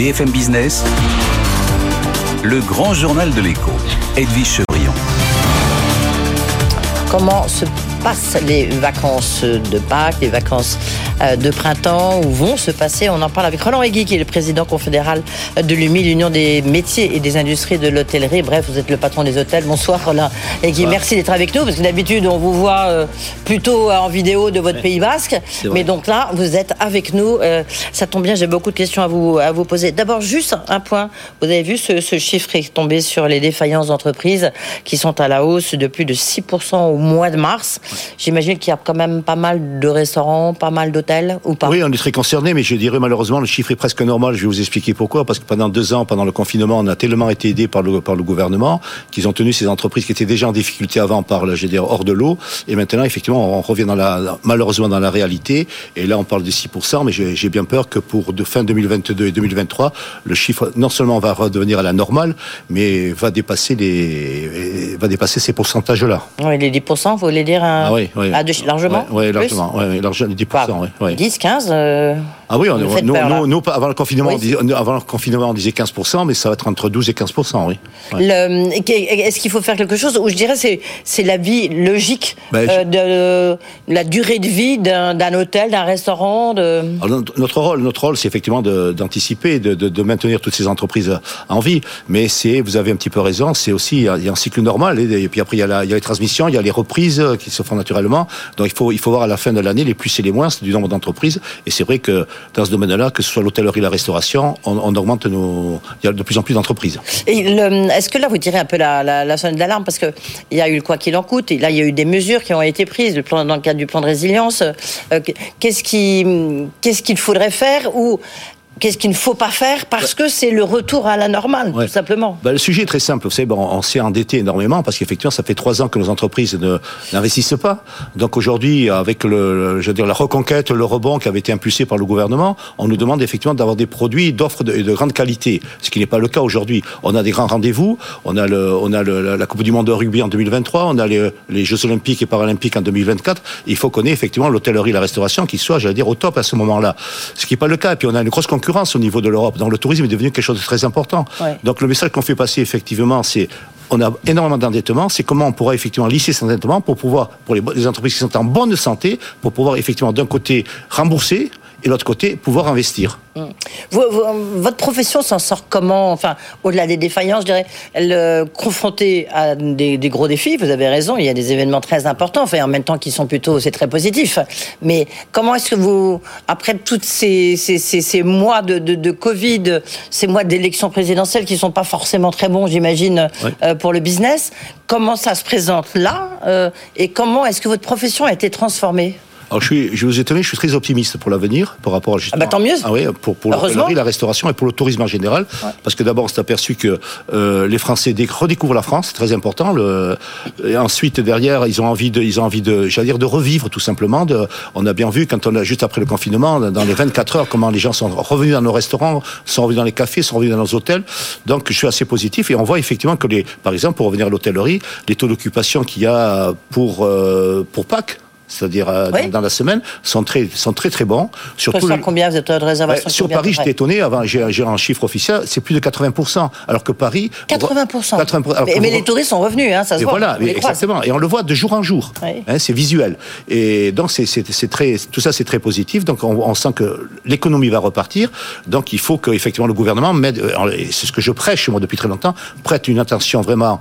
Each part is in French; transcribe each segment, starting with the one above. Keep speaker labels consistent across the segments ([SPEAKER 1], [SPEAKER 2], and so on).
[SPEAKER 1] BFM Business, le grand journal de l'écho, Edwige Chevrillon.
[SPEAKER 2] Comment se passent les vacances de Pâques, les vacances euh, de printemps, où vont se passer On en parle avec Roland Egui, qui est le président confédéral de l'UMI, l'Union des métiers et des industries de l'hôtellerie. Bref, vous êtes le patron des hôtels. Bonsoir Roland Egui, merci d'être avec nous, parce que d'habitude, on vous voit euh, plutôt en vidéo de votre Pays Basque. Mais donc là, vous êtes avec nous. Euh, ça tombe bien, j'ai beaucoup de questions à vous, à vous poser. D'abord, juste un point. Vous avez vu ce, ce chiffre est tombé sur les défaillances d'entreprises qui sont à la hausse de plus de 6% au mois de mars. J'imagine qu'il y a quand même pas mal de restaurants, pas mal d'hôtels, ou pas
[SPEAKER 3] Oui, on est très concerné, mais je dirais malheureusement, le chiffre est presque normal. Je vais vous expliquer pourquoi. Parce que pendant deux ans, pendant le confinement, on a tellement été aidé par le, par le gouvernement qu'ils ont tenu ces entreprises qui étaient déjà en difficulté avant par, je veux dire, hors de l'eau. Et maintenant, effectivement, on revient dans la, malheureusement dans la réalité. Et là, on parle de 6%, mais j'ai bien peur que pour de fin 2022 et 2023, le chiffre non seulement va redevenir à la normale, mais va dépasser les, va dépasser ces pourcentages-là.
[SPEAKER 2] Oui, les 10%, vous voulez dire un...
[SPEAKER 3] Ah oui, oui.
[SPEAKER 2] Ah, de- largement?
[SPEAKER 3] Oui, largement. Ouais, largement, 10%.
[SPEAKER 2] Quoi,
[SPEAKER 3] ouais, ouais.
[SPEAKER 2] 10, 15 euh,
[SPEAKER 3] Ah oui, on,
[SPEAKER 2] faites
[SPEAKER 3] nous,
[SPEAKER 2] peur,
[SPEAKER 3] nous, nous, avant le confinement,
[SPEAKER 2] Oui,
[SPEAKER 3] on disait, avant le confinement, on disait 15%, mais ça va être entre 12 et 15%, oui. Ouais.
[SPEAKER 2] Est-ce qu'il faut faire quelque chose Ou je dirais c'est c'est la vie logique
[SPEAKER 3] Ben,
[SPEAKER 2] euh, de la durée de vie d'un hôtel, d'un restaurant. De...
[SPEAKER 3] Alors, notre- rôle, notre rôle, c'est effectivement d'anticiper, de, de, de maintenir toutes ces entreprises en vie. Mais c'est, vous avez un petit peu raison, c'est aussi il y a- un cycle normal. Et, et puis après, il y, a la- il y a les transmissions, il y a les reprises qui se font naturellement. Donc il faut, il faut voir à la fin de l'année les plus et les moins du nombre d'entreprises. Et c'est vrai que dans ce domaine-là, que ce soit l'hôtellerie, la restauration, on, augmente nos, il y a de plus en plus d'entreprises.
[SPEAKER 2] Est-ce que là, vous tirez un peu la, la, sonnette d'alarme Parce qu'il y a eu le quoi qu'il en coûte, et là, il y a eu des mesures qui ont été prises dans le cadre du plan de résilience. Euh, qu'est-ce qu'il faudrait faire ou qu'est-ce qu'il ne faut pas faire Parce que c'est le retour à la normale,
[SPEAKER 3] Ouais.
[SPEAKER 2] tout simplement.
[SPEAKER 3] Ben, le sujet est très simple. Vous savez, bon, on s'est endetté énormément parce qu'effectivement, ça fait trois ans que nos entreprises n'investissent pas. Donc aujourd'hui, avec le, je veux dire, la reconquête, le rebond qui avait été impulsé par le gouvernement, on nous demande effectivement d'avoir des produits d'offres de, de grande qualité, ce qui n'est pas le cas aujourd'hui. On a des grands rendez-vous. On a le, on a le- la- la Coupe du Monde de rugby en 2023. On a les, les Jeux Olympiques et Paralympiques en 2024. Il faut qu'on ait effectivement l'hôtellerie, la restauration qui soit, j'allais dire, au top à ce moment-là. Ce qui n'est pas le cas. Et puis on a une grosse concurrence au niveau de l'Europe. Donc le tourisme est devenu quelque chose de très important.
[SPEAKER 2] Ouais.
[SPEAKER 3] Donc le message qu'on fait passer effectivement, c'est on a énormément d'endettement. C'est comment on pourra effectivement lisser cet endettement pour pouvoir, pour les, les entreprises qui sont en bonne santé, pour pouvoir effectivement d'un côté rembourser et de l'autre côté pouvoir investir.
[SPEAKER 2] Vous- vous- votre profession s'en sort comment Enfin, au-delà des défaillances, je dirais, elle, confrontée à des, des gros défis, vous avez raison, il y a des événements très importants, enfin, en même temps qui sont plutôt, c'est très positif. Mais comment est-ce que vous, après toutes ces, ces, ces, ces mois de, de, de Covid, ces mois d'élections présidentielles qui sont pas forcément très bons, j'imagine, euh, pour le business, comment ça se présente là euh, Et comment est-ce que votre profession a été transformée?
[SPEAKER 3] Alors je suis, je vous étonner, je suis très optimiste pour l'avenir, par rapport à justement-
[SPEAKER 2] Ah bah tant mieux.
[SPEAKER 3] Ah oui, pour, pour
[SPEAKER 2] Heureusement.
[SPEAKER 3] l'hôtellerie, la restauration et pour le tourisme en général. Parce que d'abord, on s'est aperçu que euh, les Français dé- redécouvrent la France, c'est très important. Le, et ensuite, derrière, ils ont envie de, ils ont envie de, j'allais dire, de revivre tout simplement. De, on a bien vu quand on a juste après le confinement, dans les 24 heures, comment les gens sont revenus dans nos restaurants, sont revenus dans les cafés, sont revenus dans nos hôtels. Donc, je suis assez positif et on voit effectivement que les, par exemple, pour revenir à l'hôtellerie, les taux d'occupation qu'il y a pour euh, pour Pâques. C'est-à-dire euh,
[SPEAKER 2] Oui.
[SPEAKER 3] dans, dans la semaine sont très sont très très bons. Surtout
[SPEAKER 2] Sur
[SPEAKER 3] le-
[SPEAKER 2] combien vous êtes de réservation
[SPEAKER 3] Ouais, sur
[SPEAKER 2] combien, à peu
[SPEAKER 3] Paris, j'étais étonné. Avant, j'ai un chiffre officiel, c'est plus de 80%. Alors que Paris,
[SPEAKER 2] 80%.
[SPEAKER 3] 80%. Alors
[SPEAKER 2] mais, mais
[SPEAKER 3] vous-
[SPEAKER 2] les touristes sont revenus, hein, ça se
[SPEAKER 3] et
[SPEAKER 2] voit.
[SPEAKER 3] voilà, exactement. Et on le voit de jour en jour.
[SPEAKER 2] Oui.
[SPEAKER 3] Hein, c'est visuel. Et donc, c'est, très, tout ça, c'est très positif. Donc, on, on sent que l'économie va repartir. Donc, il faut que, effectivement, le gouvernement mette, euh, c'est ce que je prêche, moi, depuis très longtemps, prête une attention vraiment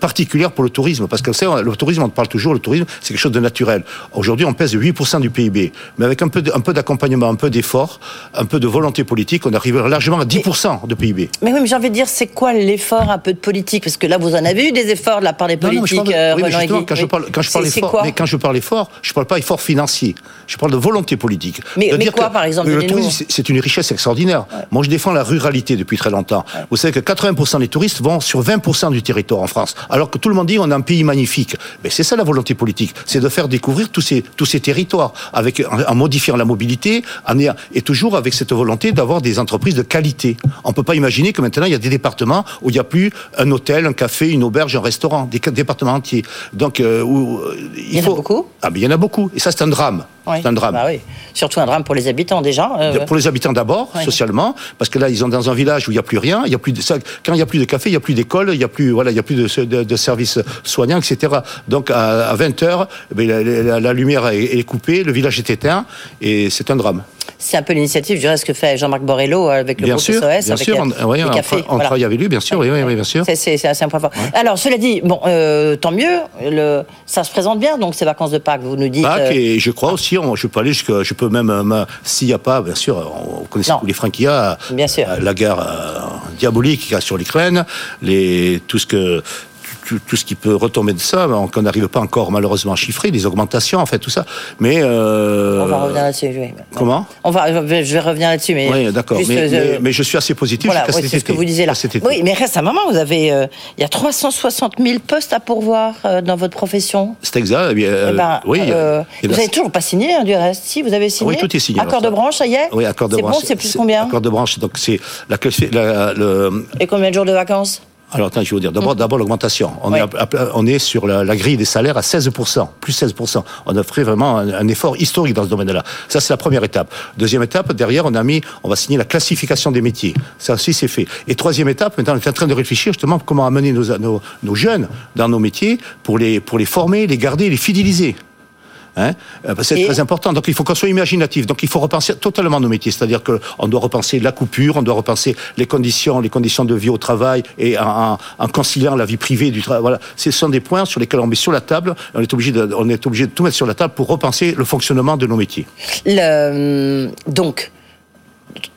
[SPEAKER 3] particulière pour le tourisme. Parce que, vous savez, le tourisme, on parle toujours, le tourisme, c'est quelque chose de naturel. Aujourd'hui, on pèse 8% du PIB. Mais avec un peu, de- un peu d'accompagnement, un peu d'effort, un peu de volonté politique, on arrive largement à 10% de PIB.
[SPEAKER 2] Mais oui, mais j'ai envie de dire, c'est quoi l'effort un peu de politique? Parce que là, vous en avez eu des efforts de la part des
[SPEAKER 3] Non, non, mais je
[SPEAKER 2] politiques,
[SPEAKER 3] parle de-
[SPEAKER 2] euh,
[SPEAKER 3] oui, mais quand je parle, quand je parle
[SPEAKER 2] C'est- c'est
[SPEAKER 3] effort, mais quand je parle effort, je parle pas effort financier. Je parle de volonté politique.
[SPEAKER 2] Mais- quoi, par exemple,
[SPEAKER 3] Le tourisme, c'est- c'est une richesse extraordinaire. Moi, je défends la ruralité depuis très longtemps. Vous savez que 80% des touristes vont sur 20% du territoire en France, alors que tout le monde dit on a un pays magnifique. Mais c'est ça la volonté politique, c'est de faire découvrir tous ces tous ces territoires avec en, en modifiant la mobilité, en et toujours avec cette volonté d'avoir des entreprises de qualité. On peut pas imaginer que maintenant il y a des départements où il n'y a plus un hôtel, un café, une auberge, un restaurant, des départements entiers. Donc euh, où, euh, il,
[SPEAKER 2] y en a beaucoup?
[SPEAKER 3] Ah mais il y en a beaucoup et ça c'est un drame.
[SPEAKER 2] Oui.
[SPEAKER 3] C'est un drame.
[SPEAKER 2] Bah oui. surtout un drame pour les habitants déjà.
[SPEAKER 3] euh. Pour les habitants d'abord, socialement, parce que là, ils sont dans un village où il n'y a plus rien. Il y a plus de, quand il n'y a plus de café, il n'y a plus d'école, il n'y a plus, voilà, il y a plus de, de, de services soignants, etc. Donc à, à 20 heures, eh la, la, la, lumière est, coupée, le village est éteint, et c'est un drame.
[SPEAKER 2] C'est un peu l'initiative du reste que fait Jean-Marc Borrello avec le
[SPEAKER 3] bien
[SPEAKER 2] groupe
[SPEAKER 3] sûr,
[SPEAKER 2] SOS,
[SPEAKER 3] bien
[SPEAKER 2] avec
[SPEAKER 3] sûr, on, oui,
[SPEAKER 2] les cafés.
[SPEAKER 3] on,
[SPEAKER 2] voilà.
[SPEAKER 3] travaille avec lui, bien sûr, oui, oui, oui bien sûr.
[SPEAKER 2] C'est un point fort. Ouais. Alors, cela dit, bon, euh, tant mieux, le, ça se présente bien, donc ces vacances de Pâques, vous nous dites.
[SPEAKER 3] Pâques,
[SPEAKER 2] euh,
[SPEAKER 3] et je crois aussi, on, je peux aller jusqu'à, je peux même, euh, s'il n'y a pas, bien sûr, on connaît tous les freins qu'il y a,
[SPEAKER 2] bien sûr.
[SPEAKER 3] la guerre euh, diabolique qu'il y a sur l'Ukraine, les, tout ce que, tout, tout, ce qui peut retomber de ça, qu'on n'arrive pas encore malheureusement à chiffrer, les augmentations, en fait, tout ça. Mais euh...
[SPEAKER 2] on va revenir là-dessus. Oui.
[SPEAKER 3] Comment?
[SPEAKER 2] On va, je vais revenir là-dessus, mais
[SPEAKER 3] oui, d'accord. Mais, euh... mais, mais, je suis assez positif.
[SPEAKER 2] Voilà, oui, c'est ce que vous disiez là. Oui, mais récemment, vous avez, euh, il y a 360 000 postes à pourvoir dans votre profession.
[SPEAKER 3] C'est exact.
[SPEAKER 2] Eh ben, oui. vous n'avez toujours pas signé, hein, du reste. Si, vous avez signé.
[SPEAKER 3] Oui, tout est signé.
[SPEAKER 2] Accord de branche, ça y est.
[SPEAKER 3] Oui, accord de branche.
[SPEAKER 2] C'est bon, c'est plus combien?
[SPEAKER 3] Accord de branche, donc c'est la, la, le.
[SPEAKER 2] Et combien de jours de vacances?
[SPEAKER 3] Alors, attends, je vais vous dire. D'abord, mmh. d'abord l'augmentation. On,
[SPEAKER 2] oui.
[SPEAKER 3] est, on est sur la, la, grille des salaires à 16%, plus 16%. On a fait vraiment un, un effort historique dans ce domaine-là. Ça, c'est la première étape. Deuxième étape, derrière, on a mis, on va signer la classification des métiers. Ça aussi, c'est fait. Et troisième étape, maintenant, on est en train de réfléchir justement comment amener nos, nos, nos jeunes dans nos métiers pour les, pour les former, les garder, les fidéliser. Hein c'est très important. Donc il faut qu'on soit imaginatif. Donc il faut repenser totalement nos métiers. C'est-à-dire qu'on doit repenser la coupure, on doit repenser les conditions, les conditions de vie au travail et en, en conciliant la vie privée du travail. Voilà, ce sont des points sur lesquels on met sur la table. On est obligé de, on est obligé de tout mettre sur la table pour repenser le fonctionnement de nos métiers.
[SPEAKER 2] Le, donc.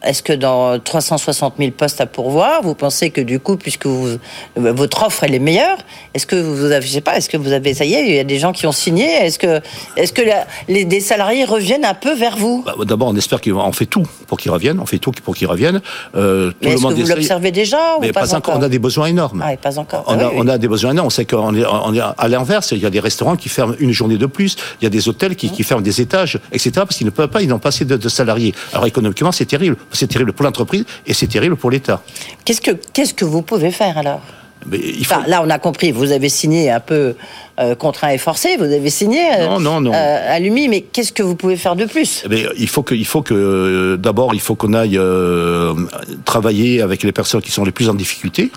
[SPEAKER 2] Est-ce que dans 360 000 postes à pourvoir, vous pensez que du coup, puisque vous, votre offre elle est meilleure, est-ce que vous avez, je sais pas, est-ce que vous avez, ça y est, il y a des gens qui ont signé, est-ce que, est-ce que la, les des salariés reviennent un peu vers vous?
[SPEAKER 3] Bah, D'abord, on espère qu'on fait tout pour qu'ils reviennent, on fait tout pour qu'ils reviennent.
[SPEAKER 2] Euh, Mais est-ce que vous l'observez déjà ou
[SPEAKER 3] Mais
[SPEAKER 2] pas,
[SPEAKER 3] pas encore. On a des besoins énormes.
[SPEAKER 2] Ah, pas encore.
[SPEAKER 3] On,
[SPEAKER 2] ah,
[SPEAKER 3] a,
[SPEAKER 2] oui,
[SPEAKER 3] on a des besoins énormes. On sait qu'on est, on est à l'inverse. Il y a des restaurants qui ferment une journée de plus. Il y a des hôtels qui, qui ferment des étages, etc. Parce qu'ils ne peuvent pas, ils n'ont pas assez de, de salariés. Alors économiquement, c'est terrible. C'est terrible pour l'entreprise et c'est terrible pour l'État.
[SPEAKER 2] Qu'est-ce que qu'est-ce que vous pouvez faire alors?
[SPEAKER 3] Mais il faut...
[SPEAKER 2] enfin, là, on a compris. Vous avez signé un peu euh, contraint et forcé. Vous avez signé euh,
[SPEAKER 3] non, non, non.
[SPEAKER 2] Euh, à l'UMI, mais qu'est-ce que vous pouvez faire de plus?
[SPEAKER 3] Mais Il faut que, il faut que d'abord, il faut qu'on aille euh, travailler avec les personnes qui sont les plus en difficulté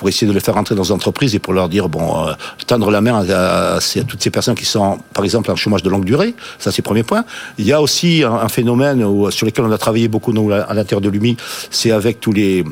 [SPEAKER 3] pour essayer de les faire entrer dans les entreprises et pour leur dire bon euh, tendre la main à, toutes ces personnes qui sont par exemple en chômage de longue durée. Ça c'est le premier point. Il y a aussi un, phénomène sur lequel on a travaillé beaucoup nous, à l'intérieur de l'UMI c'est avec tous les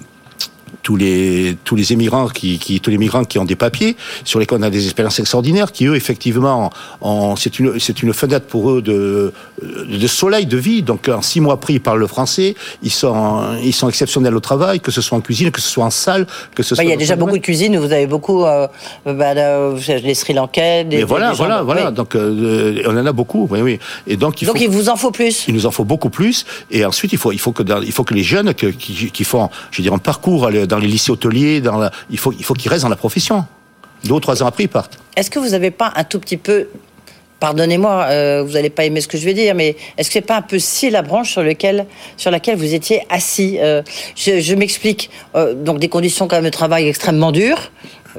[SPEAKER 3] tous les tous les émigrants qui, qui tous les migrants qui ont des papiers sur lesquels on a des expériences extraordinaires qui eux effectivement en, c'est une c'est une fenêtre pour eux de de soleil de vie. Donc en six mois pris ils parlent le français. Ils sont ils sont exceptionnels au travail que ce soit en cuisine que ce soit en salle que ce
[SPEAKER 2] bah,
[SPEAKER 3] soit
[SPEAKER 2] il y a déjà beaucoup de cuisine. Vous avez beaucoup euh, bah, les Sri Lankais des,
[SPEAKER 3] Mais voilà
[SPEAKER 2] des
[SPEAKER 3] voilà voilà.
[SPEAKER 2] oui.
[SPEAKER 3] donc euh, on en a beaucoup oui oui. Et donc il
[SPEAKER 2] donc
[SPEAKER 3] faut,
[SPEAKER 2] il vous en faut plus.
[SPEAKER 3] Il nous en faut beaucoup plus. Et ensuite il faut il faut que dans, il faut que les jeunes que, qui, qui font je veux dire un parcours dans les lycées hôteliers, dans il faut, il faut qu'ils restent dans la profession. Deux ou trois ans après, ils partent.
[SPEAKER 2] Est-ce que vous n'avez pas un tout petit peu, pardonnez-moi, euh, vous n'allez pas aimer ce que je vais dire, mais est-ce que c'est pas un peu si la branche sur, sur laquelle vous étiez assis euh, Je, je m'explique. Euh, donc des conditions quand même de travail extrêmement dures.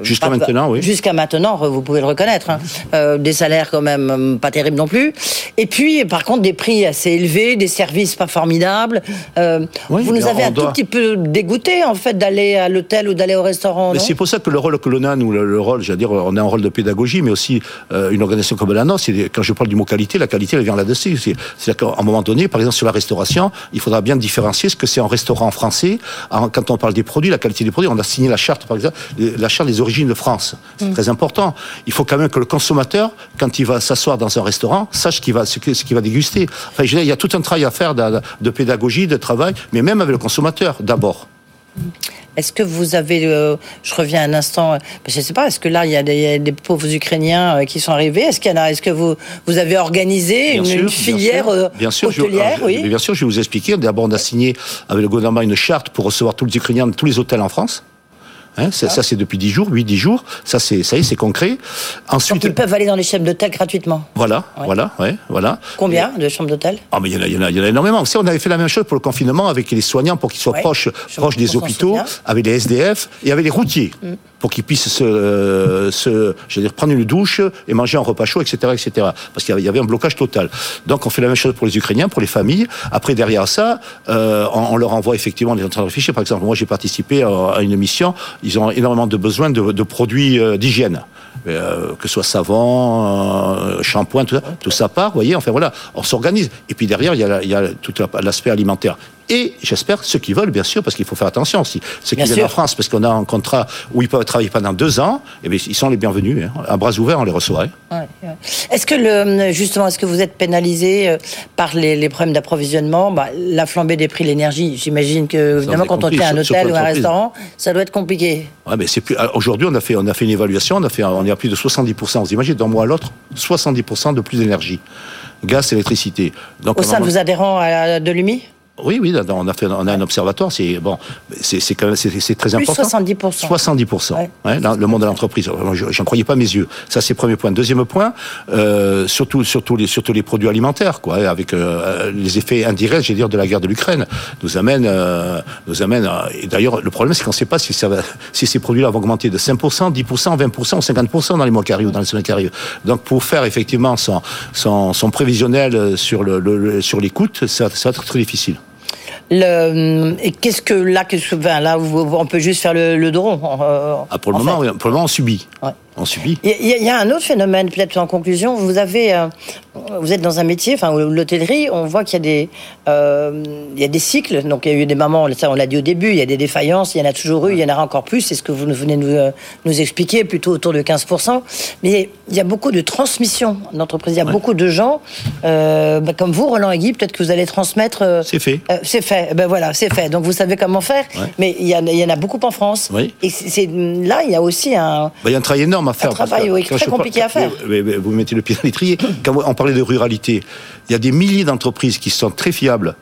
[SPEAKER 3] Jusqu'à maintenant, oui.
[SPEAKER 2] Jusqu'à maintenant, vous pouvez le reconnaître. Hein. Euh, des salaires quand même euh, pas terribles non plus. Et puis, par contre, des prix assez élevés, des services pas formidables. Euh,
[SPEAKER 3] oui,
[SPEAKER 2] vous nous avez un
[SPEAKER 3] doit...
[SPEAKER 2] tout petit peu dégoûté, en fait, d'aller à l'hôtel ou d'aller au restaurant.
[SPEAKER 3] Mais c'est pour ça que le rôle que l'on a, nous, le, le rôle, j'allais dire, on a un rôle de pédagogie, mais aussi euh, une organisation comme la nôtre. Quand je parle du mot qualité, la qualité, elle vient là-dessus. C'est-à-dire qu'à un moment donné, par exemple, sur la restauration, il faudra bien différencier ce que c'est un restaurant français. Quand on parle des produits, la qualité des produits, on a signé la charte, par exemple, la charte des origines de France. C'est mmh. très important. Il faut quand même que le consommateur, quand il va s'asseoir dans un restaurant, sache qu'il va, ce qu'il qu va déguster. Enfin, je veux dire, il y a tout un travail à faire de, de pédagogie, de travail, mais même avec le consommateur, d'abord.
[SPEAKER 2] Est-ce que vous avez, euh, je reviens un instant, je ne sais pas, est-ce que là il y a des, il y a des pauvres Ukrainiens euh, qui sont arrivés? Est-ce qu'il y en a Est-ce que vous vous avez organisé
[SPEAKER 3] bien
[SPEAKER 2] une,
[SPEAKER 3] sûr,
[SPEAKER 2] une filière
[SPEAKER 3] bien sûr,
[SPEAKER 2] euh,
[SPEAKER 3] bien sûr,
[SPEAKER 2] hôtelière?
[SPEAKER 3] je,
[SPEAKER 2] oui
[SPEAKER 3] Bien sûr, je vais vous expliquer. D'abord, on a signé avec le gouvernement une charte pour recevoir tous les Ukrainiens de tous les hôtels en France. Hein, ça, ça, c'est depuis 10 jours, 8-10 jours. Ça, c'est, ça y est, c'est concret.
[SPEAKER 2] Ensuite, Donc ils peuvent aller dans les chambres d'hôtel gratuitement.
[SPEAKER 3] Voilà, voilà, ouais, voilà.
[SPEAKER 2] Combien de chambres d'hôtel?
[SPEAKER 3] Ah, mais il y, en a, y en a, il y en a énormément. Si on avait fait la même chose pour le confinement avec les soignants pour qu'ils soient proches, proches des hôpitaux, avec les SDF et avec les routiers. Mm. Pour qu'ils puissent se, se je dire, prendre une douche et manger un repas chaud, etc., etc. Parce qu'il y avait un blocage total. Donc on fait la même chose pour les Ukrainiens, pour les familles. Après derrière ça, euh, on, on, leur envoie effectivement des de réfléchir. Par exemple, moi j'ai participé à, à une mission. Ils ont énormément de besoins de, produits euh, d'hygiène. Euh, que ce soit savon, euh, shampoing, tout ça, tout ça part, vous voyez, enfin voilà, on s'organise. Et puis derrière, il y a, il y a tout l'aspect alimentaire et j'espère ceux qui veulent, bien sûr, parce qu'il faut faire attention aussi. Ceux qui viennent en France, parce qu'on a un contrat où ils peuvent travailler pendant deux ans, et eh bien, ils sont les bienvenus. Hein. À bras ouverts, on les reçoit.
[SPEAKER 2] Hein. Ouais, Est-ce que, le, justement, est-ce que vous êtes pénalisé euh, par les, les problèmes d'approvisionnement? Bah, La flambée des prix de l'énergie, j'imagine que, évidemment, quand on tient un hôtel ou un restaurant, ça doit être compliqué.
[SPEAKER 3] Ouais, mais c'est plus... Aujourd'hui, on, a fait, on a fait une évaluation, on, a fait, on est à plus de 70%. Vous imaginez, d'un mois à l'autre, 70% de plus d'énergie. Gaz, électricité.
[SPEAKER 2] Donc, Au sein de vos adhérents à de l'UMI?
[SPEAKER 3] Oui, oui, on a fait, on a un observatoire. C'est bon, c'est très Plus important.
[SPEAKER 2] 70%
[SPEAKER 3] 70% Le monde de l'entreprise. J'en croyais pas mes yeux. Ça, c'est premier point. Deuxième point, euh, surtout, surtout les, surtout les produits alimentaires, quoi, avec euh, les effets indirects, j'ai dire, de la guerre de l'Ukraine, nous amène, euh, nous amène. et d'ailleurs, le problème, c'est qu'on ne sait pas si ça va, si ces produits-là vont augmenter de 5% 10% 20 ou 50% dans les mois qui arrivent, dans les semaines qui arrivent. Donc, pour faire effectivement son, son, son prévisionnel sur le, le sur les coûts, ça, ça va être très difficile.
[SPEAKER 2] Et qu'est-ce que là, que, enfin, là, on peut juste faire le, le dos rond.
[SPEAKER 3] Euh, ah, pour, le moment, pour le moment, on subit. Ouais on subit.
[SPEAKER 2] Il y, a un autre phénomène, peut-être en conclusion. Vous avez, euh, vous êtes dans un métier, enfin l'hôtellerie, on voit qu'il y a des, euh, il y a des cycles. Donc il y a eu des moments, ça on l'a dit au début, il y a des défaillances, il y en a toujours eu, il y en aura encore plus. C'est ce que vous venez de nous, euh, nous, expliquer, plutôt autour de 15%. Mais il y a beaucoup de transmission d'entreprise. Il y a beaucoup de gens, bah, comme vous, Roland et Guy, peut-être que vous allez transmettre.
[SPEAKER 3] c'est fait.
[SPEAKER 2] c'est fait. Ben voilà, c'est fait. Donc vous savez comment faire. Mais il y, en, il y, en a beaucoup en France.
[SPEAKER 3] Oui.
[SPEAKER 2] Et c'est là, il y a aussi un.
[SPEAKER 3] Bah, il y a un travail énorme
[SPEAKER 2] un travail oui, très compliqué à faire.
[SPEAKER 3] Vous mettez le pied dans l'étrier. Quand on parlait de ruralité, il y a des milliers d'entreprises qui sont très fiables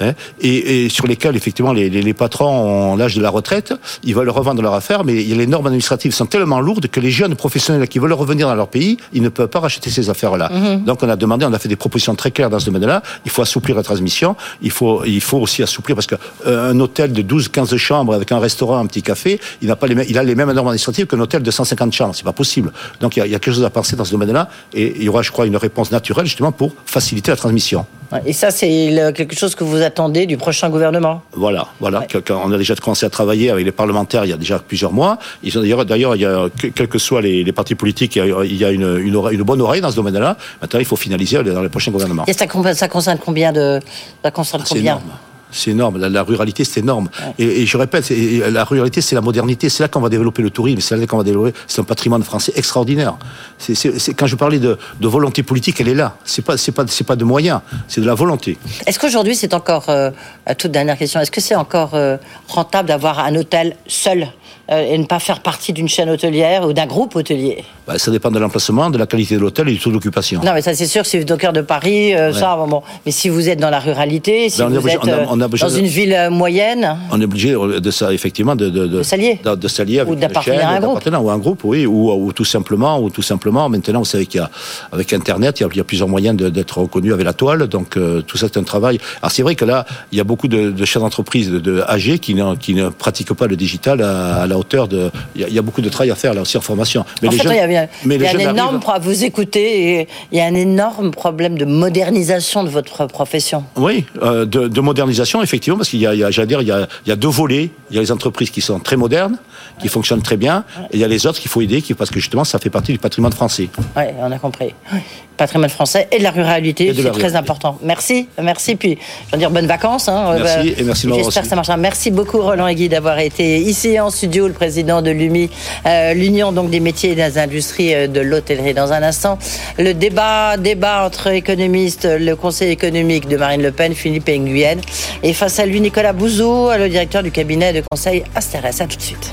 [SPEAKER 3] Hein, et, et, sur lesquels effectivement les, les, les patrons ont l'âge de la retraite, ils veulent revendre leur affaire, mais les normes administratives sont tellement lourdes que les jeunes professionnels qui veulent revenir dans leur pays, ils ne peuvent pas racheter ces affaires-là. Mhm. Donc on a demandé, on a fait des propositions très claires dans ce domaine-là. Il faut assouplir la transmission, il faut, il faut aussi assouplir parce qu'un euh, hôtel de 12-15 chambres avec un restaurant, un petit café, il n'a pas les, il a les mêmes normes administratives qu'un hôtel de 150 chambres. C'est pas possible. Donc il y, a, il y, a, quelque chose à penser dans ce domaine-là, et il y aura, je crois, une réponse naturelle justement pour faciliter la transmission.
[SPEAKER 2] Et ça, c'est quelque chose que vous attendez du prochain gouvernement
[SPEAKER 3] Voilà, voilà. On a déjà commencé à travailler avec les parlementaires il y a déjà plusieurs mois. D'ailleurs, il y a, quels que soient les, les partis politiques, il y a une, une, oreille, une, bonne oreille dans ce domaine-là. Maintenant, il faut finaliser dans les prochains gouvernements.
[SPEAKER 2] Et ça, ça concerne combien de. Ça concerne
[SPEAKER 3] ah,
[SPEAKER 2] combien
[SPEAKER 3] c'est énorme. La, ruralité, c'est énorme. Et, je répète, la ruralité, c'est la modernité. C'est là qu'on va développer le tourisme. C'est là qu'on va développer. C'est un patrimoine français extraordinaire. Quand je parlais de, volonté politique, elle est là. C'est pas, c'est pas, c'est pas de moyens. C'est de la volonté.
[SPEAKER 2] Est-ce qu'aujourd'hui, c'est encore, euh, toute dernière question, est-ce que c'est encore euh, rentable d'avoir un hôtel seul et ne pas faire partie d'une chaîne hôtelière ou d'un groupe hôtelier
[SPEAKER 3] bah, Ça dépend de l'emplacement, de la qualité de l'hôtel et du taux d'occupation.
[SPEAKER 2] Non, mais ça c'est sûr, si vous êtes au cœur de Paris, euh, ça, bon, Mais si vous êtes dans la ruralité, si ben, vous êtes euh, dans une ville moyenne...
[SPEAKER 3] On est obligé de ça, effectivement, de, de,
[SPEAKER 2] de s'allier.
[SPEAKER 3] De, s'allier avec
[SPEAKER 2] ou d'appartenir à un groupe.
[SPEAKER 3] Ou un groupe, oui, ou, ou, tout simplement, ou tout simplement, maintenant, vous savez qu'il y a, avec Internet, il y a, plusieurs moyens d'être reconnu avec la toile, donc tout ça c'est un travail. Alors c'est vrai que là, il y a beaucoup de, chefs d'entreprise de, AG qui, qui ne pratiquent pas le digital à, à la hauteur de il y, a beaucoup de travail à faire là aussi en formation.
[SPEAKER 2] Mais en les fait, jeunes, il y a, mais il y a un énorme à vous écouter, il y a un énorme problème de modernisation de votre profession.
[SPEAKER 3] Oui, euh, de, de, modernisation effectivement, parce qu'il y a, a j'allais dire, il y a, il y a deux volets. Il y a les entreprises qui sont très modernes, qui fonctionnent très bien, et il y a les autres qu'il faut aider, qui, parce que justement, ça fait partie du patrimoine français.
[SPEAKER 2] Oui, on a compris. Patrimoine français et de la ruralité, c'est très important. Merci, merci. Puis, je veux dire, bonnes vacances.
[SPEAKER 3] Hein. Merci, et merci
[SPEAKER 2] J'espère que ça marchera. Merci beaucoup, Roland et Guy, d'avoir été ici en studio, le président de l'UMI, euh, l'Union donc des métiers et des industries euh, de l'hôtellerie. Dans un instant, le débat, débat entre économistes, le conseil économique de Marine Le Pen, Philippe Nguyen, et face à lui, Nicolas Bouzou, le directeur du cabinet de conseil Asterès. À tout de suite.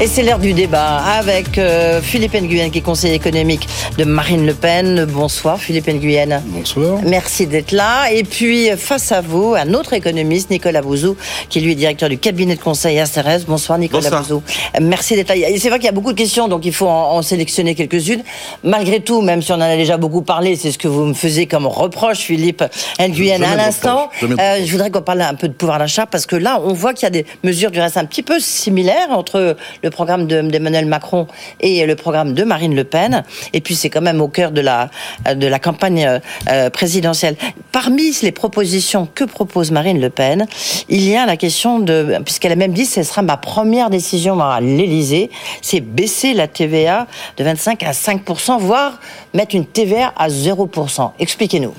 [SPEAKER 2] Et c'est l'heure du débat avec euh, Philippe Nguyen, qui est conseiller économique de Marine Le Pen. Bonsoir Philippe Nguyen.
[SPEAKER 4] Bonsoir.
[SPEAKER 2] Merci d'être là. Et puis face à vous, un autre économiste, Nicolas Bouzou, qui lui est directeur du cabinet de conseil Asterès. Bonsoir Nicolas Bouzou. Merci d'être là. C'est vrai qu'il y a beaucoup de questions, donc il faut en, sélectionner quelques-unes. Malgré tout, même si on en a déjà beaucoup parlé, c'est ce que vous me faisiez comme reproche, Philippe Nguyen, à l'instant. Euh, je voudrais qu'on parle un peu de pouvoir d'achat, parce que là, on voit qu'il y a des mesures du reste un petit peu similaires entre le programme d'Emmanuel Macron et le programme de Marine Le Pen. Et puis c'est quand même au cœur de la, de la campagne euh, présidentielle. Parmi les propositions que propose Marine Le Pen, il y a la question de, puisqu'elle a même dit, ce sera ma première décision à l'Élysée, c'est baisser la TVA de 25 à 5%, voire mettre une TVA à 0%. Expliquez-nous.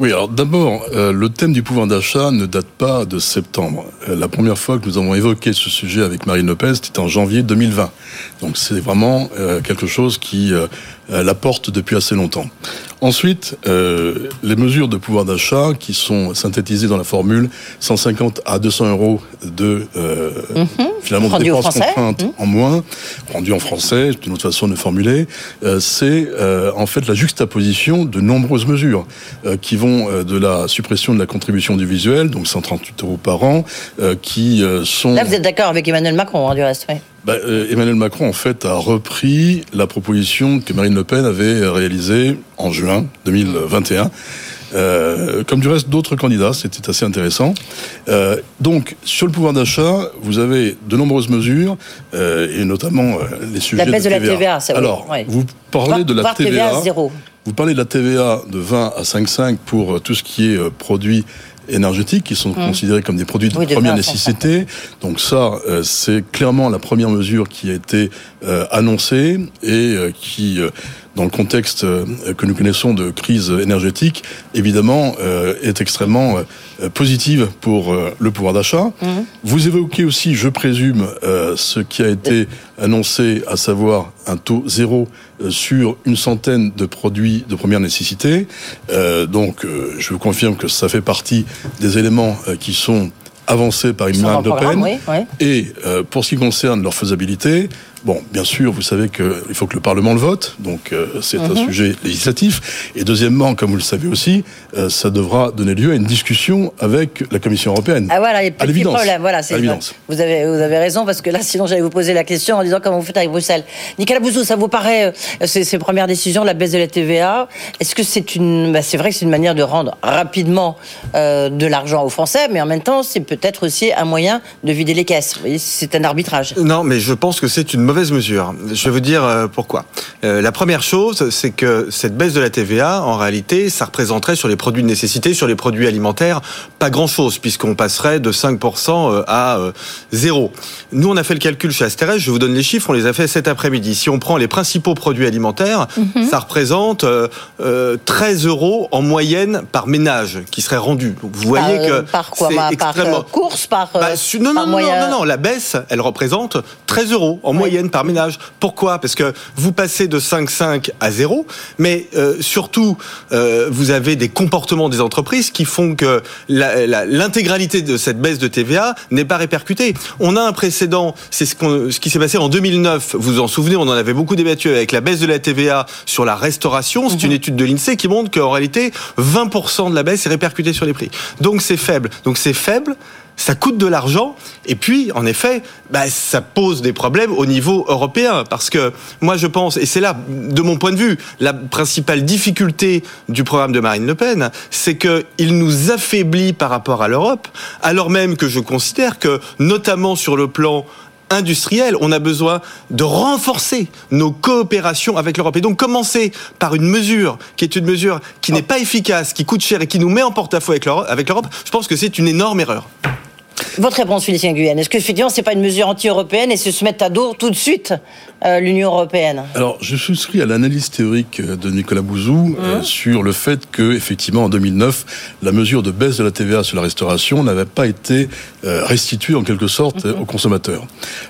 [SPEAKER 4] Oui, alors d'abord, euh, le thème du pouvoir d'achat ne date pas de septembre. Euh, la première fois que nous avons évoqué ce sujet avec Marine Le Pen, c'était en janvier 2020. Donc c'est vraiment euh, quelque chose qui la porte depuis assez longtemps. Ensuite, les mesures de pouvoir d'achat qui sont synthétisées dans la formule 150 à 200 euros de mhm. finalement de dépenses contraintes mhm. en moins, rendu en français, d'une autre façon de formuler, c'est en fait la juxtaposition de nombreuses mesures qui vont euh, de la suppression de la contribution du visuel, donc 138 euros par an, euh, qui euh, sont...
[SPEAKER 2] Là, vous êtes d'accord avec Emmanuel Macron, hein, du reste, oui.
[SPEAKER 4] Bah, Emmanuel Macron, en fait, a repris la proposition que Marine Le Pen avait réalisée en juin 2021. comme du reste d'autres candidats, c'était assez intéressant. donc, sur le pouvoir d'achat, vous avez de nombreuses mesures, et notamment les sujets
[SPEAKER 2] la baisse de,
[SPEAKER 4] la
[SPEAKER 2] TVA. Ça,
[SPEAKER 4] Alors, vous parlez de la TVA. TVA zéro. Vous parlez de la TVA de 20 à 5,5 pour euh, tout ce qui est euh, produits énergétiques qui sont mmh. considérés comme des produits de première nécessité. Donc ça, euh, c'est clairement la première mesure qui a été annoncée et qui, dans le contexte que nous connaissons de crise énergétique, évidemment, est extrêmement positive pour le pouvoir d'achat. Mmh. Vous évoquez aussi, je présume, ce qui a été annoncé, à savoir un taux zéro euh, sur une centaine de produits de première nécessité. Euh, donc, euh, je vous confirme que ça fait partie des éléments qui sont avancés par une Marine de Pen. Et pour ce qui concerne leur faisabilité, Bon, bien sûr, vous savez qu'il faut que le Parlement le vote, donc euh, c'est un mhm. sujet législatif. Et deuxièmement, comme vous le savez aussi, euh, ça devra donner lieu à une discussion avec la Commission européenne.
[SPEAKER 2] Ah voilà, il y a petit problème. Voilà, c'est vous avez vous avez raison parce que là, sinon, j'allais vous poser la question en disant comment vous faites avec Bruxelles. Nicolas Bouzou, ça vous paraît euh, ces, ces, premières décisions, la baisse de la TVA Est-ce que c'est une, bah, c'est vrai que c'est une manière de rendre rapidement de l'argent aux Français, mais en même temps, c'est peut-être aussi un moyen de vider les caisses. Vous voyez, c'est un arbitrage.
[SPEAKER 5] Non, mais je pense que c'est une mauvaise mesure. Je vais vous dire euh, pourquoi. Euh, la première chose, c'est que cette baisse de la TVA, en réalité, ça représenterait sur les produits de nécessité, sur les produits alimentaires, pas grand-chose, puisqu'on passerait de 5% euh, à 0. Nous, on a fait le calcul chez Asterès, je vous donne les chiffres, on les a fait cet après-midi. Si on prend les principaux produits alimentaires, mhm. ça représente 13 euros en moyenne par ménage qui serait rendu.
[SPEAKER 2] Donc vous voyez que par quoi? Par course, par, bah,
[SPEAKER 5] non, non, non, non, non, la baisse, elle représente 13 euros en moyenne par ménage. Pourquoi? Parce que vous passez de 5,5 à 0, mais euh, surtout, euh, vous avez des comportements des entreprises qui font que l'intégralité de cette baisse de TVA n'est pas répercutée. On a un précédent, c'est ce, ce qui s'est passé en 2009. Vous vous en souvenez, on en avait beaucoup débattu avec la baisse de la TVA sur la restauration. C'est une mhm. étude de l'INSEE qui montre qu'en réalité, 20% de la baisse est répercutée sur les prix. Donc c'est faible. Donc c'est faible ça coûte de l'argent. Et puis, en effet, bah, ça pose des problèmes au niveau européen. Parce que moi, je pense, et c'est là, de mon point de vue, la principale difficulté du programme de Marine Le Pen, c'est qu'il nous affaiblit par rapport à l'Europe, alors même que je considère que, notamment sur le plan industriel, on a besoin de renforcer nos coopérations avec l'Europe. Et donc commencer par une mesure qui est une mesure qui n'est pas efficace, qui coûte cher et qui nous met en porte-à-faux avec l'Europe, je pense que c'est une énorme erreur.
[SPEAKER 2] Votre réponse, Félicien Guyenne, est-ce que effectivement c'est pas une mesure anti-européenne et se mettre à dos tout de suite euh, l'Union européenne?
[SPEAKER 4] Alors, je souscris à l'analyse théorique de Nicolas Bouzou euh, mmh. sur le fait que, effectivement, en 2009, la mesure de baisse de la TVA sur la restauration n'avait pas été euh, restituée en quelque sorte mmh. aux consommateurs.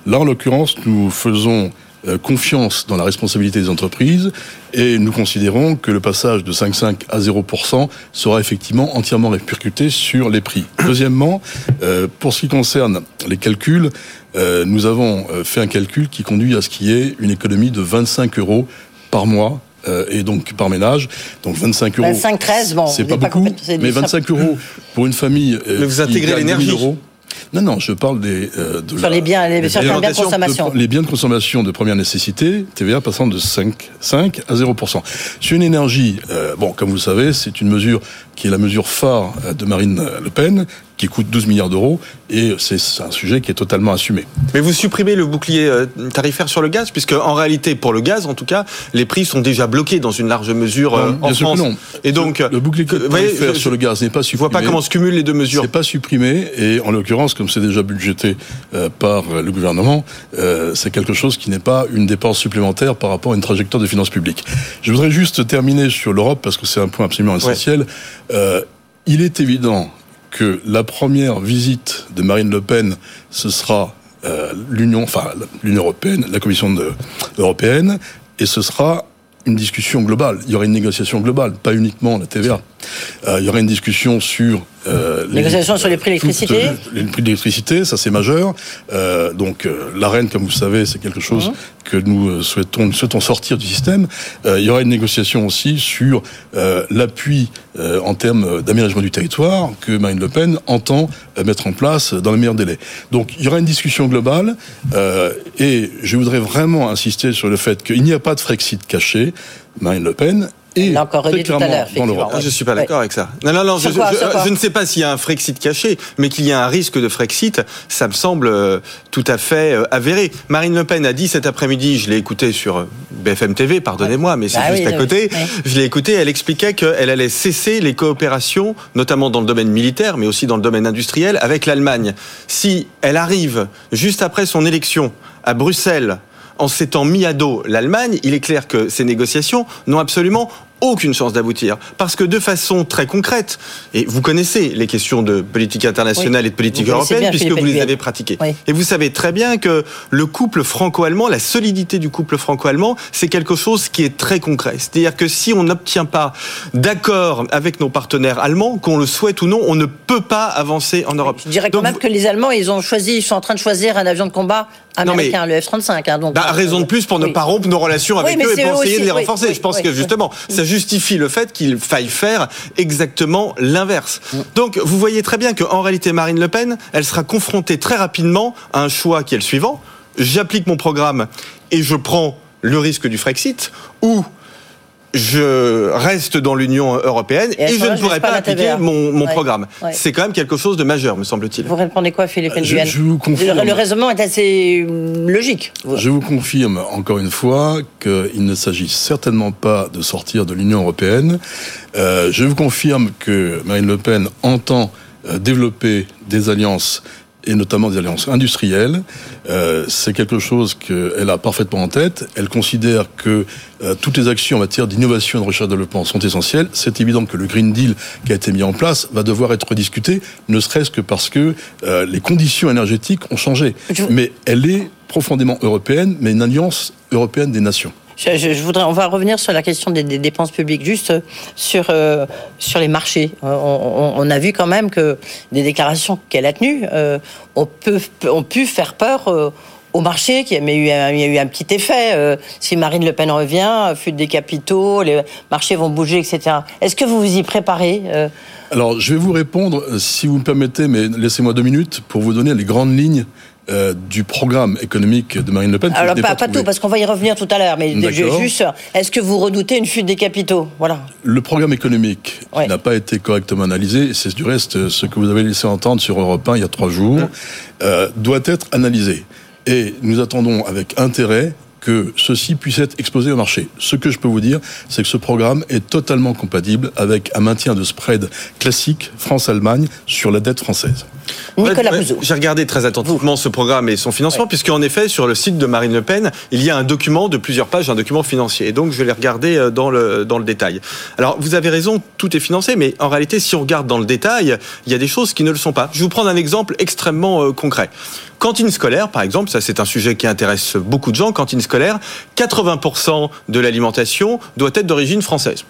[SPEAKER 4] Là, en l'occurrence, nous faisons euh, confiance dans la responsabilité des entreprises et nous considérons que le passage de 5,5 à 0% sera effectivement entièrement répercuté sur les prix. Deuxièmement, euh, pour ce qui concerne les calculs, euh, nous avons fait un calcul qui conduit à ce qu'il y ait une économie de 25 euros par mois et donc par ménage. Donc 25 euros.
[SPEAKER 2] 25, 13, bon.
[SPEAKER 4] C'est pas, beaucoup, mais 25 euros pour une famille.
[SPEAKER 5] mais vous intégrez l'énergie.
[SPEAKER 4] Non, non, je parle des.
[SPEAKER 2] Euh, de sur les biens, les, biens de consommation.
[SPEAKER 4] les biens de consommation de première nécessité, TVA passant de 5, 5 à 0%. Sur une énergie, euh, bon, comme vous le savez, c'est une mesure qui est la mesure phare euh, de Marine Le Pen, qui coûte 12 milliards d'euros, et c'est un sujet qui est totalement assumé.
[SPEAKER 5] Mais vous supprimez le bouclier euh, tarifaire sur le gaz, puisque en réalité, pour le gaz, en tout cas, les prix sont déjà bloqués dans une large mesure euh, en France. non.
[SPEAKER 4] Et donc, le, bouclier tarifaire sur le gaz n'est pas supprimé. Je
[SPEAKER 5] vois pas comment se cumulent les deux mesures.
[SPEAKER 4] C'est pas supprimé, et en l'occurrence, comme c'est déjà budgété par le gouvernement, c'est quelque chose qui n'est pas une dépense supplémentaire par rapport à une trajectoire de finances publiques. Je voudrais juste terminer sur l'Europe parce que c'est un point absolument essentiel. Euh, il est évident que la première visite de Marine Le Pen, ce sera euh, l'Union, enfin l'Union européenne, la Commission européenne, et ce sera une discussion globale. Il y aura une négociation globale, pas uniquement la TVA. Euh, il y aura une discussion sur
[SPEAKER 2] euh, négociation sur les prix d'électricité.
[SPEAKER 4] Les prix d'électricité, ça c'est majeur. Euh, donc euh, l'arène, comme vous savez, c'est quelque chose mhm. que nous euh, souhaitons, nous souhaitons sortir du système. il y aura une négociation aussi sur l'appui en termes d'aménagement du territoire que Marine Le Pen entend mettre en place dans les meilleurs délais. Donc il y aura une discussion globale et je voudrais vraiment insister sur le fait qu'il n'y a pas de Frexit caché. Marine Le Pen
[SPEAKER 2] et encore redit tout à l'heure.
[SPEAKER 5] Ah, je suis pas d'accord avec ça. Non, non, non. Je, je, ne sais pas s'il y a un Frexit caché, mais qu'il y a un risque de Frexit, ça me semble euh, tout à fait euh, avéré. Marine Le Pen a dit cet après-midi, je l'ai écouté sur euh, BFM TV, pardonnez-moi, mais c'est bah juste à côté. Je l'ai écouté, elle expliquait qu'elle allait cesser les coopérations, notamment dans le domaine militaire, mais aussi dans le domaine industriel, avec l'Allemagne. Si elle arrive juste après son élection à Bruxelles en s'étant mis à dos l'Allemagne, il est clair que ces négociations n'ont absolument aucune chance d'aboutir. Parce que de façon très concrète, et vous connaissez les questions de politique internationale et de politique européenne, puisque vous les avez pratiquées. Et vous savez très bien que le couple franco-allemand, la solidité du couple franco-allemand, c'est quelque chose qui est très concret. C'est-à-dire que si on n'obtient pas d'accord avec nos partenaires allemands, qu'on le souhaite ou non, on ne peut pas avancer en Europe.
[SPEAKER 2] Je dirais quand même que les Allemands, ils ont choisi, ils sont en train de choisir un avion de combat américain, le F-35. Hein, donc,
[SPEAKER 5] bah, raison de plus pour ne pas rompre nos relations avec eux et pour essayer de les renforcer. Je pense que justement, ça justifie le fait qu'il faille faire exactement l'inverse. Donc, vous voyez très bien qu'en réalité, Marine Le Pen, elle sera confrontée très rapidement à un choix qui est le suivant. J'applique mon programme et je prends le risque du Frexit, ou je reste dans l'Union européenne et, je ne pourrai pas appliquer mon, programme. C'est quand même quelque chose de majeur, me semble-t-il.
[SPEAKER 2] Vous répondez quoi, Philippe
[SPEAKER 4] je, je vous confirme,
[SPEAKER 2] le, raisonnement est assez euh, logique.
[SPEAKER 4] Je vous confirme encore une fois qu'il ne s'agit certainement pas de sortir de l'Union européenne. Euh, je vous confirme que Marine Le Pen entend euh, développer des alliances et notamment des alliances industrielles. Euh, c'est quelque chose qu'elle a parfaitement en tête. Elle considère que euh, toutes les actions en matière d'innovation et de recherche et développement sont essentielles. C'est évident que le Green Deal qui a été mis en place va devoir être discuté, ne serait-ce que parce que euh, les conditions énergétiques ont changé. Mais elle est profondément européenne, mais une alliance européenne des nations.
[SPEAKER 2] Je, voudrais, on va revenir sur la question des, dépenses publiques, juste sur euh, sur les marchés. Euh, on, a vu quand même que des déclarations qu'elle a tenues euh, ont, pu, faire peur. au marché, qui a un, il y a eu un petit effet. si Marine Le Pen revient, fuite des capitaux, les marchés vont bouger, etc. Est-ce que vous vous y préparez
[SPEAKER 4] Alors, je vais vous répondre, si vous me permettez, mais laissez-moi deux minutes pour vous donner les grandes lignes euh, du programme économique de Marine Le Pen.
[SPEAKER 2] Alors pas, pas, tout, parce qu'on va y revenir tout à l'heure, mais juste, est-ce que vous redoutez une fuite des capitaux? Voilà.
[SPEAKER 4] Le programme économique n'a pas été correctement analysé, c'est du reste ce que vous avez laissé entendre sur Europe 1 il y a trois jours, mmh. euh, doit être analysé. Et nous attendons avec intérêt que ceci puisse être exposé au marché. Ce que je peux vous dire, c'est que ce programme est totalement compatible avec un maintien de spread classique France-Allemagne sur la dette française.
[SPEAKER 2] Nicolas Bouzou.
[SPEAKER 5] J'ai regardé très attentivement ce programme et son financement, puisqu'en effet, sur le site de Marine Le Pen, il y a un document de plusieurs pages, un document financier. Et donc, je vais les regarder euh, dans le, dans le détail. Alors, vous avez raison, tout est financé, mais en réalité, si on regarde dans le détail, il y a des choses qui ne le sont pas. Je vais vous prendre un exemple extrêmement euh, concret. Cantine scolaire, par exemple, ça c'est un sujet qui intéresse beaucoup de gens, cantine scolaire, 80% de l'alimentation doit être d'origine française.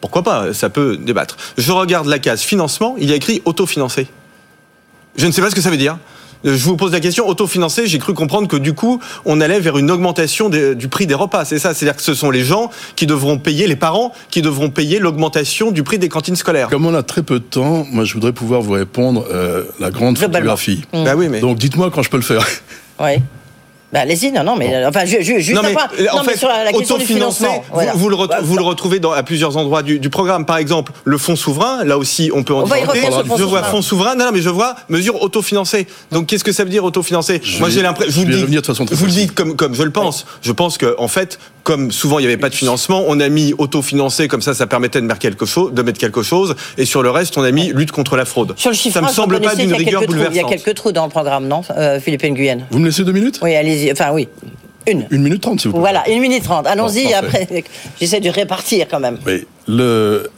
[SPEAKER 5] Pourquoi pas Ça peut débattre. Je regarde la case financement, il y a écrit autofinancé. Je ne sais pas ce que ça veut dire. Je vous pose la question, autofinancé, j'ai cru comprendre que du coup, on allait vers une augmentation du prix des repas. C'est ça, c'est-à-dire que ce sont les gens qui devront payer, les parents, qui devront payer l'augmentation du prix des cantines scolaires.
[SPEAKER 4] Comme on a très peu de temps, moi je voudrais pouvoir vous répondre euh, la grande photographie.
[SPEAKER 5] Bah oui, mais...
[SPEAKER 4] Donc dites-moi quand je peux le faire.
[SPEAKER 2] Oui. Bah, allez-y, non, non, mais enfin, juste
[SPEAKER 5] non, mais, en fait, sur la, question du financement, vous, vous, le, vous le retrouvez dans, à plusieurs endroits du, du, programme. Par exemple, le fonds souverain, là aussi, on peut en discuter. Je vois fonds souverain, non, non, mais je vois mesure autofinancée. Donc, qu'est-ce que ça veut dire autofinancé
[SPEAKER 4] Moi, j'ai l'impression. Je vous le
[SPEAKER 5] dis, vous le dites comme, comme je le pense. Je pense que, en fait, comme souvent il n'y avait pas de financement, on a mis autofinancé, comme ça, ça permettait de mettre quelque chose, de mettre quelque chose. Et sur le reste, on a mis lutte contre la fraude.
[SPEAKER 2] Sur le ça me semble pas d'une rigueur bouleversante. Il y a quelques trous dans le programme, non, euh, Philippe Nguyen?
[SPEAKER 4] Vous me laissez deux minutes?
[SPEAKER 2] Oui, allez-y. Enfin, oui. Une.
[SPEAKER 4] Une minute trente, s'il vous plaît.
[SPEAKER 2] Voilà, une minute trente. Allons-y, après, j'essaie de répartir quand même.
[SPEAKER 4] Oui, le,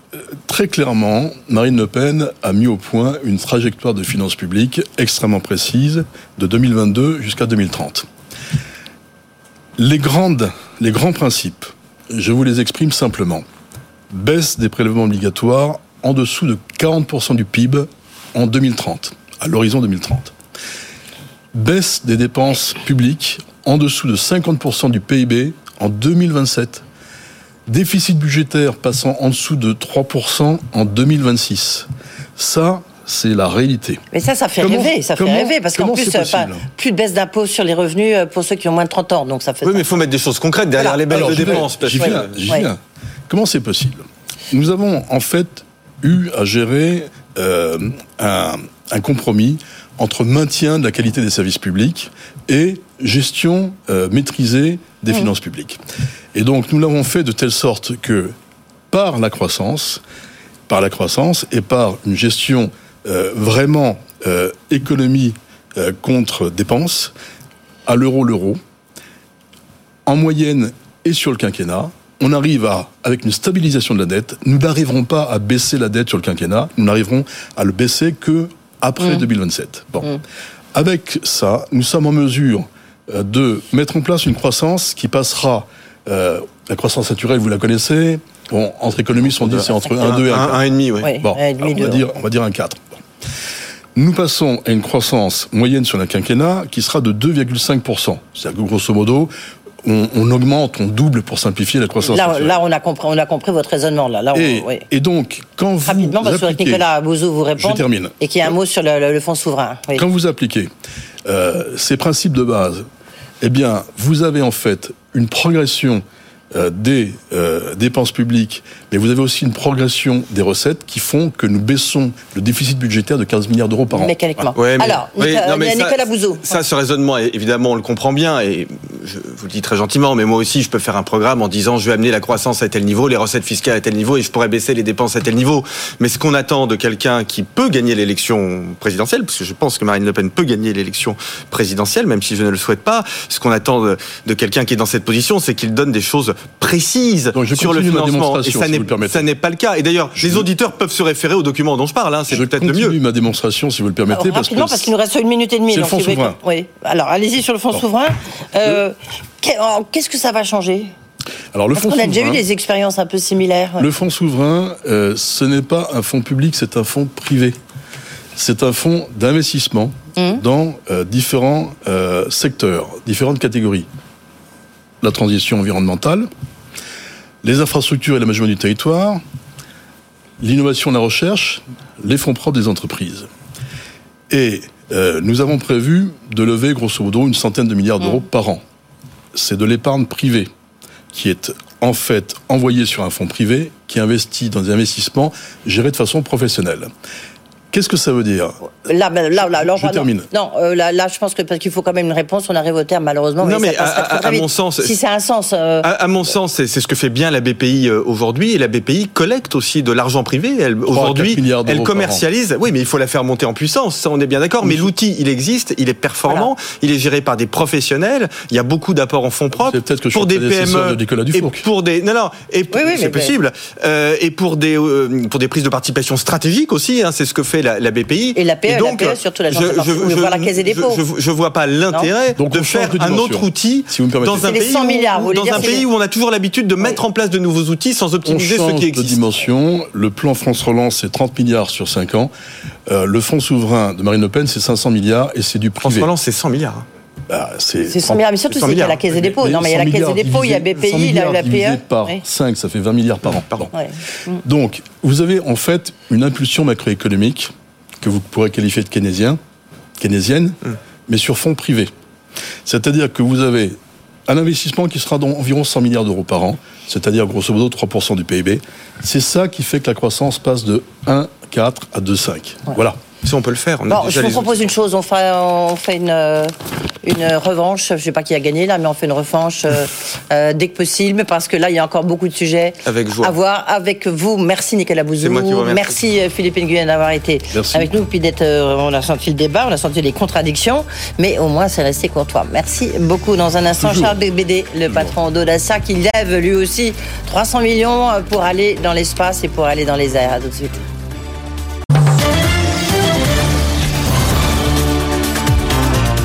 [SPEAKER 4] très clairement, Marine Le Pen a mis au point une trajectoire de finances publiques extrêmement précise de 2022 jusqu'à 2030. Les, grands principes, je vous les exprime simplement. Baisse des prélèvements obligatoires en dessous de 40% du PIB en 2030, à l'horizon 2030. Baisse des dépenses publiques en dessous de 50% du PIB en 2027. Déficit budgétaire passant en dessous de 3% en 2026. Ça, c'est la réalité.
[SPEAKER 2] Mais ça, ça fait rêver, ça fait rêver, parce qu'en plus, plus de baisse d'impôts sur les revenus euh, pour ceux qui ont moins de 30 ans, donc ça fait.
[SPEAKER 5] Oui, mais il faut mettre des choses concrètes derrière les belles de dépenses.
[SPEAKER 4] J'y viens, viens. Comment c'est possible? Nous avons en fait eu à gérer euh, un, un, compromis entre maintien de la qualité des services publics et gestion euh, maîtrisée des mmh. finances publiques. Et donc nous l'avons fait de telle sorte que par la croissance, par la croissance et par une gestion euh, vraiment euh, économie euh, contre dépenses, à l'euro l'euro, en moyenne et sur le quinquennat, on arrive à, avec une stabilisation de la dette, nous n'arriverons pas à baisser la dette sur le quinquennat, nous n'arriverons à le baisser que après 2027. Mmh. Bon. Mmh. Avec ça, nous sommes en mesure de mettre en place une croissance qui passera, euh, la croissance naturelle, vous la connaissez, bon, entre économistes, on dit c'est entre 1, 2 et 1,
[SPEAKER 5] 1,5, oui.
[SPEAKER 4] Bon, on, va dire, on va dire un 4. Nous passons à une croissance moyenne sur la quinquennat qui sera de 2,5%. C'est-à-dire que grosso modo, on, on, augmente, on double pour simplifier la croissance.
[SPEAKER 2] Là, là on, a compris, on a compris votre raisonnement. Là. là
[SPEAKER 4] et,
[SPEAKER 2] oui.
[SPEAKER 4] et, donc, quand vous.
[SPEAKER 2] Rapidement, parce que Nicolas Bouzou vous répond.
[SPEAKER 4] Je termine.
[SPEAKER 2] Et qu'il y a un mot sur le, le, fonds souverain.
[SPEAKER 4] Oui. Quand vous appliquez euh, ces principes de base, eh bien, vous avez en fait une progression euh, des euh, dépenses publiques, mais vous avez aussi une progression des recettes qui font que nous baissons le déficit budgétaire de 15 milliards d'euros par an.
[SPEAKER 2] Mécaniquement. Alors, Nicolas, Bouzou.
[SPEAKER 5] Ça, ce raisonnement, évidemment, on le comprend bien, et je vous le dis très gentiment, mais moi aussi, je peux faire un programme en disant je vais amener la croissance à tel niveau, les recettes fiscales à tel niveau, et je pourrais baisser les dépenses à tel niveau. Mais ce qu'on attend de quelqu'un qui peut gagner l'élection présidentielle, parce que je pense que Marine Le Pen peut gagner l'élection présidentielle, même si je ne le souhaite pas, ce qu'on attend de, de quelqu'un qui est dans cette position, c'est qu'il donne des choses précise sur le financement. Et ça n'est pas le cas. Et d'ailleurs, les auditeurs peuvent se référer aux documents dont je parle. Hein, c'est peut-être le mieux.
[SPEAKER 4] ma démonstration, si vous le permettez.
[SPEAKER 2] parce rapidement, parce qu'il nous reste une minute et demie.
[SPEAKER 4] le fonds souverain.
[SPEAKER 2] Oui. Alors, allez-y sur le fonds souverain. Euh, qu'est-ce que ça va changer?
[SPEAKER 4] Alors le fonds
[SPEAKER 2] on a déjà eu des expériences un peu similaires.
[SPEAKER 4] Le fonds souverain, euh, ce n'est pas un fonds public, c'est un fonds privé. C'est un fonds d'investissement mmh. dans euh, différents secteurs, différentes catégories. La transition environnementale, les infrastructures et l'aménagement du territoire, l'innovation et la recherche, les fonds propres des entreprises. Et euh, nous avons prévu de lever grosso modo une centaine de milliards d'euros mmh. par an. C'est de l'épargne privée qui est en fait envoyée sur un fonds privé qui investit dans des investissements gérés de façon professionnelle. Qu'est-ce que ça veut dire
[SPEAKER 2] Là, là, là, là,
[SPEAKER 4] je termine.
[SPEAKER 2] Non, euh, là, là, je pense que parce qu'il faut quand même une réponse. On arrive au terme, malheureusement.
[SPEAKER 5] Non, mais, à, mon sens,
[SPEAKER 2] si c'est un sens, euh,
[SPEAKER 5] à, mon sens, c'est ce que fait bien la BPI euh, aujourd'hui. Et la BPI collecte aussi de l'argent privé. Aujourd'hui, elle commercialise. Oui, mais il faut la faire monter en puissance. Ça, on est bien d'accord. Mais l'outil, il existe, il est performant, il est géré par des professionnels. Il y a beaucoup d'apports en fonds propres
[SPEAKER 4] peut-être que
[SPEAKER 5] pour des PME
[SPEAKER 4] et
[SPEAKER 5] pour des non non et c'est possible et pour des pour des prises de participation stratégiques aussi. Hein, c'est ce que fait la, BPI.
[SPEAKER 2] Et la PE, donc, la PE surtout la je, je, je, la Caisse des dépôts.
[SPEAKER 5] Je, vois pas l'intérêt de faire un autre outil
[SPEAKER 4] si vous me
[SPEAKER 5] dans un pays,
[SPEAKER 2] 100 milliards,
[SPEAKER 5] où, dans un pays où on a toujours l'habitude de mettre en place de nouveaux outils sans optimiser
[SPEAKER 4] ceux
[SPEAKER 5] qui existent.
[SPEAKER 4] de dimension. Le plan France Relance, c'est 30 milliards sur 5 ans. Euh, le fonds souverain de Marine Le Pen, c'est 500 milliards et c'est du privé.
[SPEAKER 5] France Relance, c'est 100 milliards.
[SPEAKER 2] Bah, c'est 100 milliards, mais surtout c'est la Caisse des dépôts. Non, mais il y a la Caisse des dépôts, il y a BPI, il y a la PE.
[SPEAKER 4] par 5, ça fait 20 milliards par an. Pardon. Donc, vous avez en fait une impulsion macroéconomique que vous pourrez qualifier de keynésien, keynésienne, mm. mais sur fonds privés. C'est-à-dire que vous avez un investissement qui sera d'environ 100 milliards d'euros par an, c'est-à-dire grosso modo 3% du PIB. C'est ça qui fait que la croissance passe de 1,4 à 2,5. Voilà.
[SPEAKER 5] Si on peut le faire.
[SPEAKER 2] On je vous propose une chose, on fait, on fait une, euh, une revanche. Je ne sais pas qui a gagné là, mais on fait une revanche euh, euh, dès que possible, parce que là, il y a encore beaucoup de sujets à voir avec vous. Merci Nicolas Bouzou. Merci Philippe Nguyen d'avoir été avec nous. Puis d'être, on a senti le débat, on a senti les contradictions, mais au moins c'est resté courtois. Merci beaucoup. Dans un instant, Charles BBD, le patron d'Odassa, qui lève lui aussi 300 millions pour aller dans l'espace et pour aller dans les airs. À tout de suite.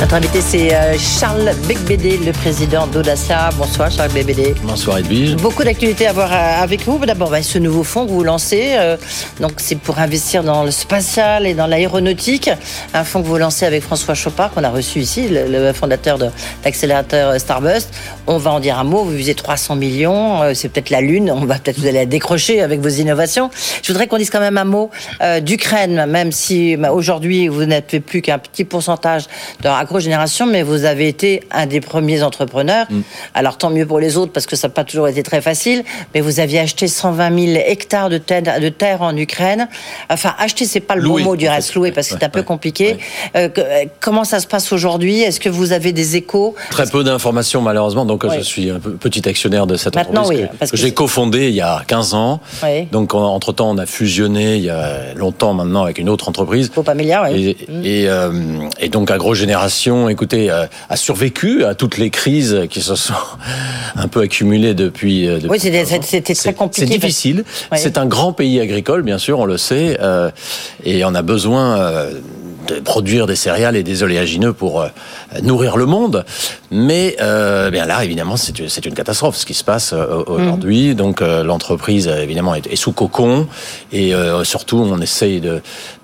[SPEAKER 2] Notre invité, c'est euh, Charles Becbédé, le président d'Audacia. Bonsoir, Charles Becbédé.
[SPEAKER 6] Bonsoir, Edwige.
[SPEAKER 2] Beaucoup d'actualités à voir euh, avec vous. D'abord, bah, ce nouveau fonds que vous lancez, euh, donc c'est pour investir dans le spatial et dans l'aéronautique. Un fonds que vous lancez avec François Chopard, qu'on a reçu ici, le, fondateur de l'accélérateur Starbust. On va en dire un mot. Vous visez 300 millions. c'est peut-être la Lune. On va peut-être vous allez la décrocher avec vos innovations. Je voudrais qu'on dise quand même un mot d'Ukraine, même si bah, aujourd'hui, vous n'êtes plus qu'un petit pourcentage de génération, mais vous avez été un des premiers entrepreneurs. Mm. Alors tant mieux pour les autres parce que ça n'a pas toujours été très facile, mais vous aviez acheté 120 000 hectares de terre, de terre en Ukraine. Enfin, acheter, c'est pas le bon mot du reste, louer parce que c'est un peu compliqué. Euh, euh, comment ça se passe aujourd'hui? Est-ce que vous avez des échos?
[SPEAKER 6] Très peu d'informations malheureusement, donc je suis un petit actionnaire de cette Maintenant, entreprise oui, que, j'ai cofondé il y a 15 ans. Donc entre-temps, on a fusionné il y a longtemps maintenant avec une autre entreprise.
[SPEAKER 2] Faut pas milliard,
[SPEAKER 6] oui. Et, mm. et, euh, et donc Agro-Génération écoutez, euh, a survécu à toutes les crises qui se sont un peu accumulées depuis. Euh,
[SPEAKER 2] oui, c'était très compliqué.
[SPEAKER 6] C'est difficile. C'est un grand pays agricole, bien sûr, on le sait, euh, et on a besoin de produire des céréales et des oléagineux pour euh, nourrir le monde. Mais euh, bien là, évidemment, c'est une catastrophe ce qui se passe euh, aujourd'hui. Mm. Donc euh, l'entreprise, évidemment, est, sous cocon et surtout, on essaye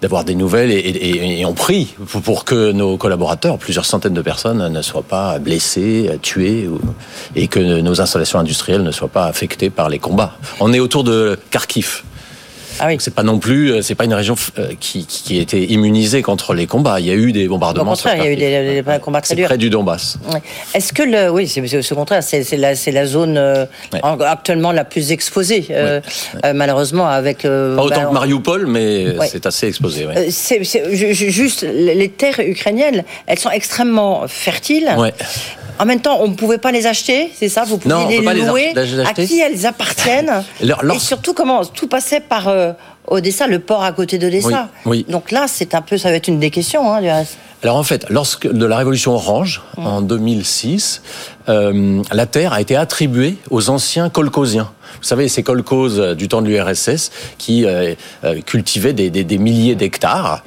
[SPEAKER 6] d'avoir des nouvelles et, et, et, on prie pour, que nos collaborateurs, plusieurs centaines de personnes, ne soient pas blessés, tués ou, et que nos installations industrielles ne soient pas affectées par les combats. On est autour de Kharkiv. Ah oui. C'est pas non plus, euh, c'est pas une région euh, qui, qui été immunisée contre les combats. Il y a eu des bombardements.
[SPEAKER 2] Au contraire, il y a eu des, des combats très durs.
[SPEAKER 6] près du Donbass.
[SPEAKER 2] Est-ce que le, oui, c'est au contraire, c'est la, la zone euh, actuellement la plus exposée, malheureusement, avec. pas
[SPEAKER 6] autant ben, que Mariupol, mais c'est assez exposé.
[SPEAKER 2] C'est juste les terres ukrainiennes, elles sont extrêmement fertiles. En même temps, on ne pouvait pas les acheter, c'est ça Vous pouviez les louer À qui elles appartiennent Et surtout, comment tout passait par euh, Odessa, le port à côté d'Odessa. Oui, Donc là, c'est un peu, ça va être une des questions, hein, du reste.
[SPEAKER 6] Alors en fait, lorsque de la révolution orange mmh. en 2006, euh, la terre a été attribuée aux anciens kolkhosiens. Vous savez, ces euh, du temps de l'URSS qui cultivaient des, des milliers d'hectares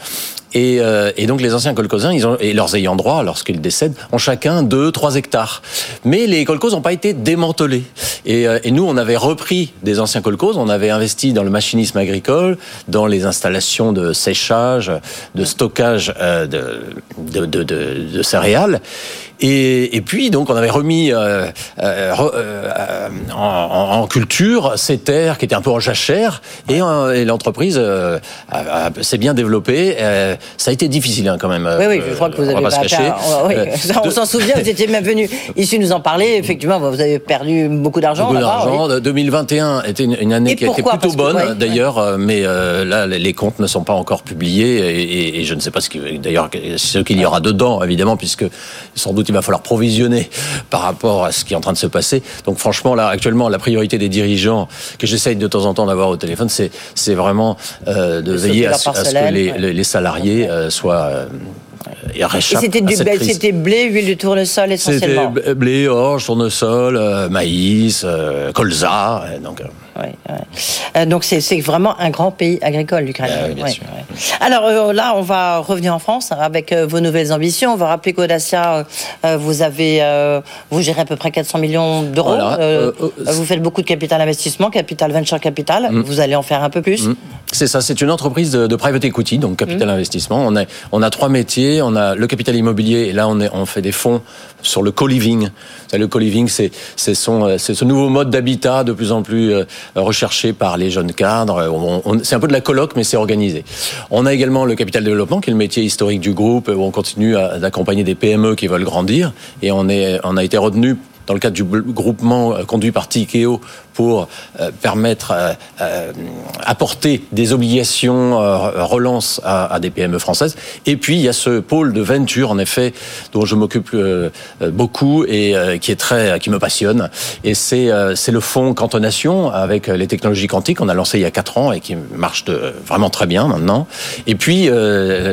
[SPEAKER 6] et, euh, et, donc les anciens colcosins, ils ont, et leurs ayants droit, lorsqu'ils décèdent, ont chacun 2 trois hectares. Mais les colcos n'ont pas été démantelés. Et, euh, et, nous, on avait repris des anciens colcos, on avait investi dans le machinisme agricole, dans les installations de séchage, de stockage euh, de, de, de, de, céréales. Et, puis, donc, on avait remis euh, euh, euh, en, culture ces terres qui étaient un peu en jachère, et, l'entreprise s'est bien développée. ça a été difficile hein, quand même.
[SPEAKER 2] Oui, oui, je crois que vous avez pas, se cacher. on s'en souvient, vous étiez même venu ici nous en parler. Effectivement, vous avez perdu beaucoup d'argent.
[SPEAKER 6] Beaucoup d'argent. 2021 était une, année qui a été plutôt bonne, d'ailleurs, mais là, les comptes ne sont pas encore publiés, et, je ne sais pas ce d'ailleurs ce qu'il y aura dedans, évidemment, puisque sans doute il va falloir provisionner par rapport à ce qui est en train de se passer. Donc franchement, là, actuellement, la priorité des dirigeants que j'essaye de temps en temps d'avoir au téléphone, c'est, c'est vraiment euh, de veiller à, ce que les, les salariés euh, soient... Euh,
[SPEAKER 2] et c'était du c'était blé, huile de tournesol essentiellement.
[SPEAKER 6] C'était blé, orge, tournesol, euh, maïs, colza. Donc,
[SPEAKER 2] euh, donc c'est vraiment un grand pays agricole, l'Ukraine.
[SPEAKER 6] Ah
[SPEAKER 2] Alors euh, là, on va revenir en France avec euh, vos nouvelles ambitions. On va rappeler qu'Audacia, vous avez, vous gérez à peu près 400 millions d'euros. vous faites beaucoup de capital investissement, capital venture capital. Mm. Vous allez en faire un peu plus. Mm.
[SPEAKER 6] C'est ça, c'est une entreprise de, private equity, donc capital mm. investissement. On a, on a trois métiers. On a le capital immobilier, et là on, est, on fait des fonds sur le co-living. Le co-living, c'est ce nouveau mode d'habitat de plus en plus recherché par les jeunes cadres. c'est un peu de la coloc, mais c'est organisé. On a également le capital développement, qui est le métier historique du groupe, où on continue d'accompagner des PME qui veulent grandir. Et on, on a été retenu dans le cadre du groupement conduit par Tikeo pour euh, permettre euh, euh, apporter des obligations relance à, des PME françaises. Et puis il y a ce pôle de venture en effet dont je m'occupe beaucoup et qui est très qui me passionne. Et c'est c'est le fonds Cantonation avec les technologies quantiques qu'on a lancé il y a quatre ans et qui marche de, vraiment très bien maintenant. Et puis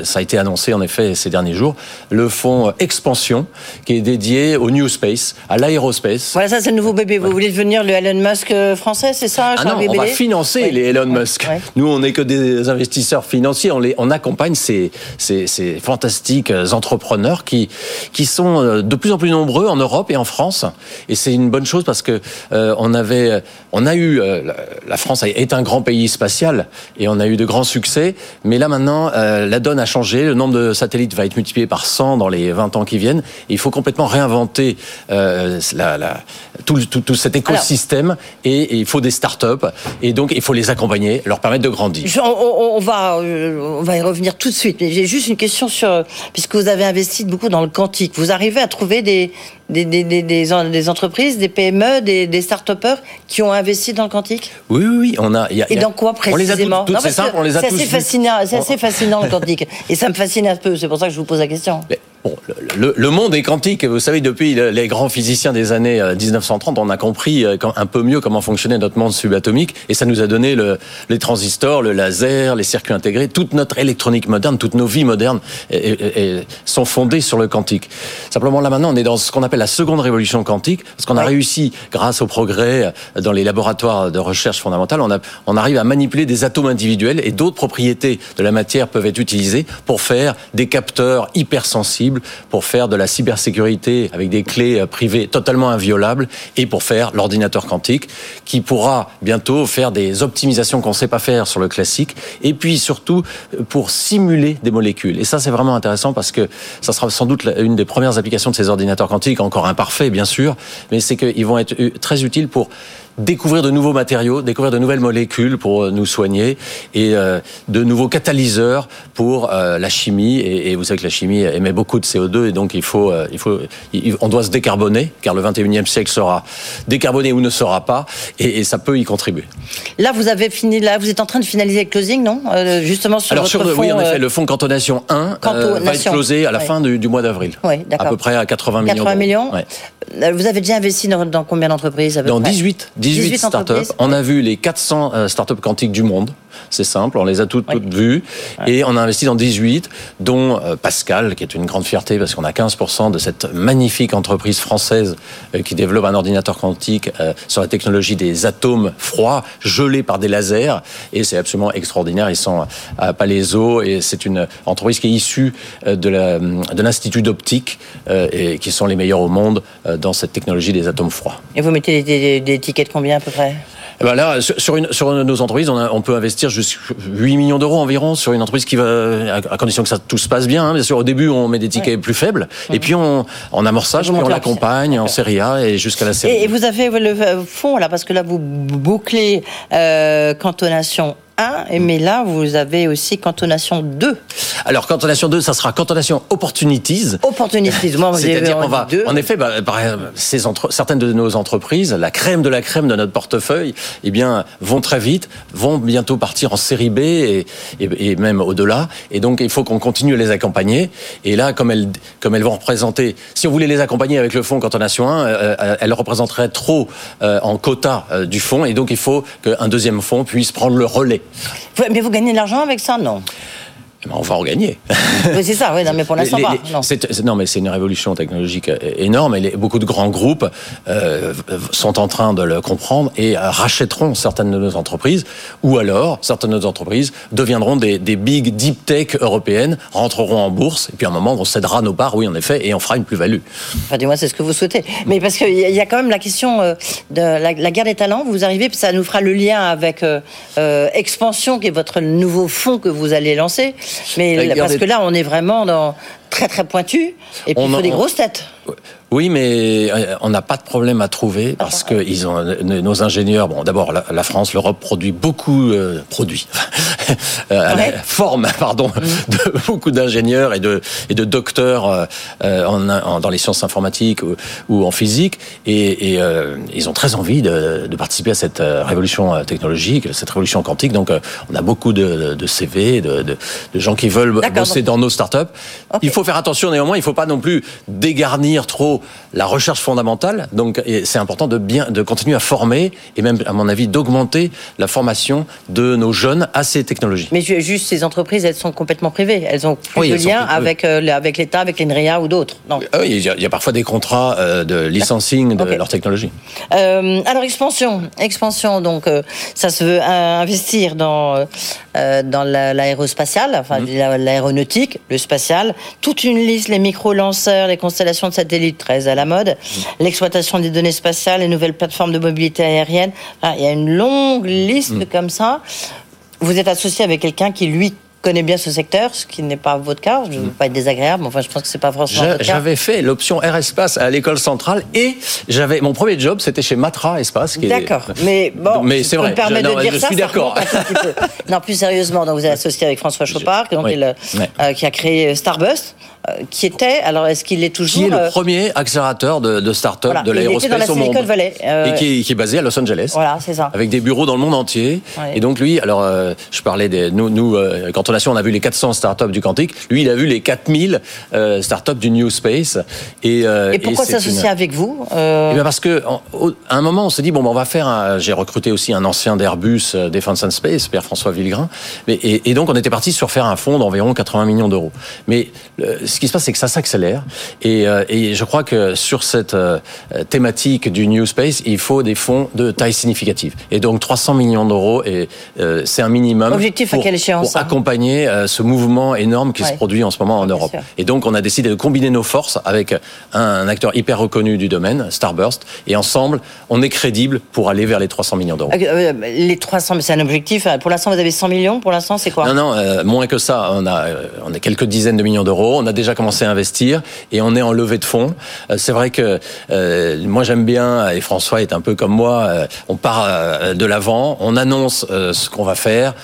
[SPEAKER 6] ça a été annoncé en effet ces derniers jours le fonds Expansion qui est dédié au New Space, à l'aérospace.
[SPEAKER 2] Voilà ça c'est le nouveau bébé. Vous voulez devenir le Elon Musk français, c'est ça
[SPEAKER 6] ah non, on va financer les Elon Musk. Nous, on n'est que des investisseurs financiers. On, les, on accompagne ces, ces, ces, fantastiques entrepreneurs qui, qui sont euh, de plus en plus nombreux en Europe et en France. Et c'est une bonne chose parce que euh, on avait, on a eu, euh, la France est un grand pays spatial et on a eu de grands succès. Mais là maintenant, la donne a changé. Le nombre de satellites va être multiplié par 100 dans les 20 ans qui viennent. Et il faut complètement réinventer la, la, tout, tout, tout, cet écosystème et, il faut des start-up et donc il faut les accompagner, leur permettre de grandir.
[SPEAKER 2] on, va, euh, on va y revenir tout de suite, mais j'ai juste une question sur, puisque vous avez investi beaucoup dans le quantique, vous arrivez à trouver des, des, des, des, des entreprises, des PME, des, des start-upers qui ont investi dans le quantique?
[SPEAKER 6] Oui, oui, oui. On a,
[SPEAKER 2] et dans quoi précisément?
[SPEAKER 6] C'est simple, on les a tous.
[SPEAKER 2] C'est assez, fascinant, assez fascinant le quantique. Et ça me fascine un peu, c'est pour ça que je vous pose la question.
[SPEAKER 6] Bon, le, le, monde est quantique. Vous savez, depuis les grands physiciens des années 1930, euh, on a compris euh, un peu mieux comment fonctionnait notre monde subatomique, et ça nous a donné le, les transistors, le laser, les circuits intégrés, toute notre électronique moderne, toutes nos vies modernes et, sont fondées sur le quantique. Simplement, là maintenant, on est dans ce qu'on appelle la seconde révolution quantique, parce qu'on a réussi, grâce au progrès euh, dans les laboratoires de recherche fondamentale, on, a, on arrive à manipuler des atomes individuels et d'autres propriétés de la matière peuvent être utilisées pour faire des capteurs hypersensibles pour faire de la cybersécurité avec des clés euh, privées totalement inviolables et pour faire l'ordinateur quantique qui pourra bientôt faire des optimisations qu'on ne sait pas faire sur le classique et puis surtout euh, pour simuler des molécules. Et ça, c'est vraiment intéressant parce que ça sera sans doute une des premières applications de ces ordinateurs quantiques, encore imparfaits bien sûr, mais c'est qu'ils vont être très utiles pour découvrir de nouveaux matériaux, découvrir de nouvelles molécules pour euh, nous soigner et euh, de nouveaux catalyseurs pour euh, la chimie. Et, vous savez que la chimie émet beaucoup de CO2 et donc il faut, il faut, on doit se décarboner car le 21e siècle sera décarboné ou ne sera pas et, ça peut y contribuer.
[SPEAKER 2] Là, vous avez fini, là, vous êtes en train de finaliser le closing, non Justement sur
[SPEAKER 6] Alors,
[SPEAKER 2] votre
[SPEAKER 6] oui, en effet, le fonds Cantonation 1 va être closé à la fin du, mois d'avril.
[SPEAKER 2] Oui,
[SPEAKER 6] à peu près à 80 millions.
[SPEAKER 2] 80 millions. Vous avez déjà investi dans, dans combien d'entreprises
[SPEAKER 6] Dans 18. 18, startups. On a vu les 400 euh, startups quantiques du monde. C'est simple, on les a toutes, vues. Et on a investi dans 18, dont euh, Pascal, qui est une grande fierté parce qu'on a 15% de cette magnifique entreprise française euh, qui développe un ordinateur quantique sur la technologie des atomes froids, gelés par des lasers. Et c'est absolument extraordinaire. Ils sont à Palaiso et c'est une entreprise qui est issue de l'Institut d'optique et qui sont les meilleurs au monde dans cette technologie des atomes froids.
[SPEAKER 2] Et vous mettez des, des, des tickets de combien à peu près?
[SPEAKER 6] Eh ben là, sur, une, sur nos entreprises, on, on peut investir jusqu'à 8 millions d'euros environ sur une entreprise qui va, à condition que ça tout se passe bien. Hein. Bien sûr, au début, on met des tickets plus faibles, et puis on, en amorçage, puis on l'accompagne en série A et jusqu'à la série.
[SPEAKER 2] Et, et vous avez le fond là, parce que là, vous bouclez euh, cantonation mais là, vous avez aussi cantonation 2.
[SPEAKER 6] Alors, cantonation 2, ça sera cantonation opportunities.
[SPEAKER 2] Opportunities, moi,
[SPEAKER 6] C'est-à-dire, on va, en effet, bah, ces entre, certaines de nos entreprises, la crème de la crème de notre portefeuille, eh bien, vont très vite, vont bientôt partir en série B et, et, même au-delà. Et donc, il faut qu'on continue à les accompagner. Et là, comme elles, comme elles vont représenter, si on voulait les accompagner avec le fonds cantonation 1, euh, euh, elles représenteraient trop euh, en quota du fonds. Et donc, il faut qu'un deuxième fonds puisse prendre le relais.
[SPEAKER 2] Mais vous gagnez de l'argent avec ça, non?
[SPEAKER 6] On va en gagner.
[SPEAKER 2] c'est ça, oui, non, mais pour l'instant pas.
[SPEAKER 6] Non. non. mais c'est une révolution technologique énorme et beaucoup de grands groupes euh, sont en train de le comprendre et rachèteront certaines de nos entreprises ou alors certaines de nos entreprises deviendront des, des big deep tech européennes, rentreront en bourse et puis à un moment on cédera nos parts, oui en effet, et on fera une plus-value.
[SPEAKER 2] Enfin, dis-moi, c'est ce que vous souhaitez. Mais parce qu'il y a quand même la question euh, de la, guerre des talents, vous arrivez, ça nous fera le lien avec euh, euh, Expansion, qui est votre nouveau fonds que vous allez lancer. Mais parce que là, on est vraiment dans très très pointu, et puis il faut des grosses têtes.
[SPEAKER 6] Oui, mais euh, on n'a pas de problème à trouver parce que ils ont nos ingénieurs. Bon, d'abord, la, France, l'Europe produit beaucoup euh, produit, euh, forme, pardon, mm. de beaucoup d'ingénieurs et de et de docteurs euh, en, dans les sciences informatiques ou, en physique, et, et ils ont très envie de, de participer à cette révolution technologique, cette révolution quantique. Donc, on a beaucoup de, de CV, de, de, gens qui veulent bosser dans nos startups. Il faut faire attention néanmoins. Il ne faut pas non plus dégarnir trop la recherche fondamentale. Donc, c'est important de bien, de continuer à former et même, à mon avis, d'augmenter la formation de nos jeunes à ces technologies.
[SPEAKER 2] Mais juste ces entreprises, elles sont complètement privées. Elles ont plus de lien avec euh, avec l'État, avec l'INRIA ou d'autres.
[SPEAKER 6] Non. Oui, il y, a, parfois des contrats euh, de licensing de leur technologie.
[SPEAKER 2] Euh, alors expansion, expansion. Donc, ça se veut investir dans dans l'aérospatial, enfin mm. l'aéronautique, le spatial, toute une liste, les micro-lanceurs, les constellations de satellites très à la mode, l'exploitation des données spatiales, les nouvelles plateformes de mobilité aérienne. il y a une longue liste mm. comme ça. Vous êtes associé avec quelqu'un qui, lui, connaît bien ce secteur, ce qui n'est pas votre cas. Je ne veux mm. pas être désagréable, mais enfin, je pense que c'est pas forcément votre cas.
[SPEAKER 6] J'avais fait l'option Air Espace à l'école centrale et j'avais mon premier job, c'était chez Matra Espace.
[SPEAKER 2] D'accord, mais bon,
[SPEAKER 6] mais c'est vrai.
[SPEAKER 2] Me
[SPEAKER 6] de
[SPEAKER 2] dire
[SPEAKER 6] je suis d'accord.
[SPEAKER 2] non, plus sérieusement, donc vous êtes associé avec François Chopard, donc euh, qui a créé Starbust. Euh, qui était, alors est-ce qu'il est toujours
[SPEAKER 6] Qui est le euh, premier accélérateur de, de start-up de l'aérospace au monde
[SPEAKER 2] Valley,
[SPEAKER 6] euh, et qui est, qui est, basé à Los Angeles.
[SPEAKER 2] Voilà, c'est ça.
[SPEAKER 6] Avec des bureaux dans le monde entier. Et donc lui, alors je parlais des nous, nous quand on a su, on a vu les 400 start-up du quantique. Lui, il a vu les 4000 start-up du New Space.
[SPEAKER 2] Et, et pourquoi s'associer avec vous
[SPEAKER 6] eh bien parce que à un moment, on s'est dit bon, ben, on va faire. J'ai recruté aussi un ancien d'Airbus Defense and Space, Pierre François Villegrain. Et, et, donc on était parti sur faire un fonds d'environ 80 millions d'euros. Mais ce qui se passe, c'est que ça s'accélère. Et, euh, et, je crois que sur cette euh, thématique du New Space, il faut des fonds de taille significative. Et donc 300 millions d'euros, et euh, c'est un minimum
[SPEAKER 2] Objectif
[SPEAKER 6] pour,
[SPEAKER 2] à quelle échéance,
[SPEAKER 6] pour accompagner ce mouvement énorme qui se produit en ce moment en Europe. Et donc on a décidé de combiner nos forces avec un, acteur hyper reconnu du domaine, Starburst, et ensemble, on est crédible pour aller vers les 300 millions d'euros.
[SPEAKER 2] les 300, mais c'est un objectif. Pour l'instant, vous avez 100 millions. Pour l'instant, c'est quoi?
[SPEAKER 6] Non, non, moins que ça. On a, on a quelques dizaines de millions d'euros. On a déjà commencé à investir et on est en levée de fonds. Euh, c'est vrai que euh, moi j'aime bien et François est un peu comme moi. Euh, on part de l'avant, on annonce ce qu'on va faire,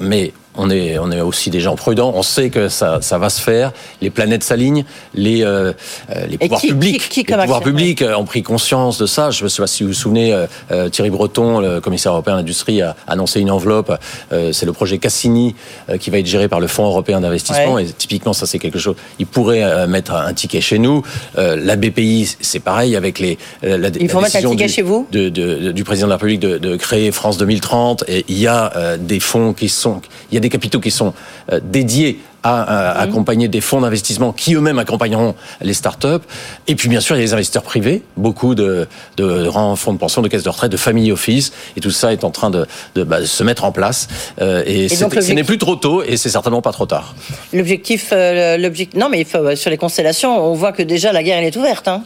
[SPEAKER 6] mais on est, on est aussi des gens prudents. On sait que ça, ça va se faire. Les planètes s'alignent. Les, euh, euh les pouvoirs publics, les pouvoirs publics ont pris conscience de ça. Je ne sais pas si vous vous souvenez, euh, euh, Thierry Breton, le commissaire européen de l'industrie, a annoncé une enveloppe. Euh, c'est le projet Cassini qui va être géré par le Fonds européen d'investissement. Et typiquement, ça c'est quelque chose. Il pourrait mettre un ticket chez nous. la BPI, c'est pareil avec les.
[SPEAKER 2] La, il faut mettre un ticket
[SPEAKER 6] du,
[SPEAKER 2] chez vous.
[SPEAKER 6] De, de, du président de la République de, de créer France 2030. Et il y a des fonds qui sont. Il y a des capitaux qui sont euh, dédiés à, accompagner des fonds d'investissement qui eux-mêmes accompagneront les startups. Et puis bien sûr, il y a les investisseurs privés, beaucoup de, de grands fonds de pension, de caisses de retraite, de family office, et tout ça est en train de, de bah, se mettre en place. Euh, et, ce n'est plus trop tôt, et c'est certainement pas trop tard.
[SPEAKER 2] L'objectif, euh, l'objectif, non, mais sur les constellations, on voit que déjà la guerre elle est ouverte. Hein.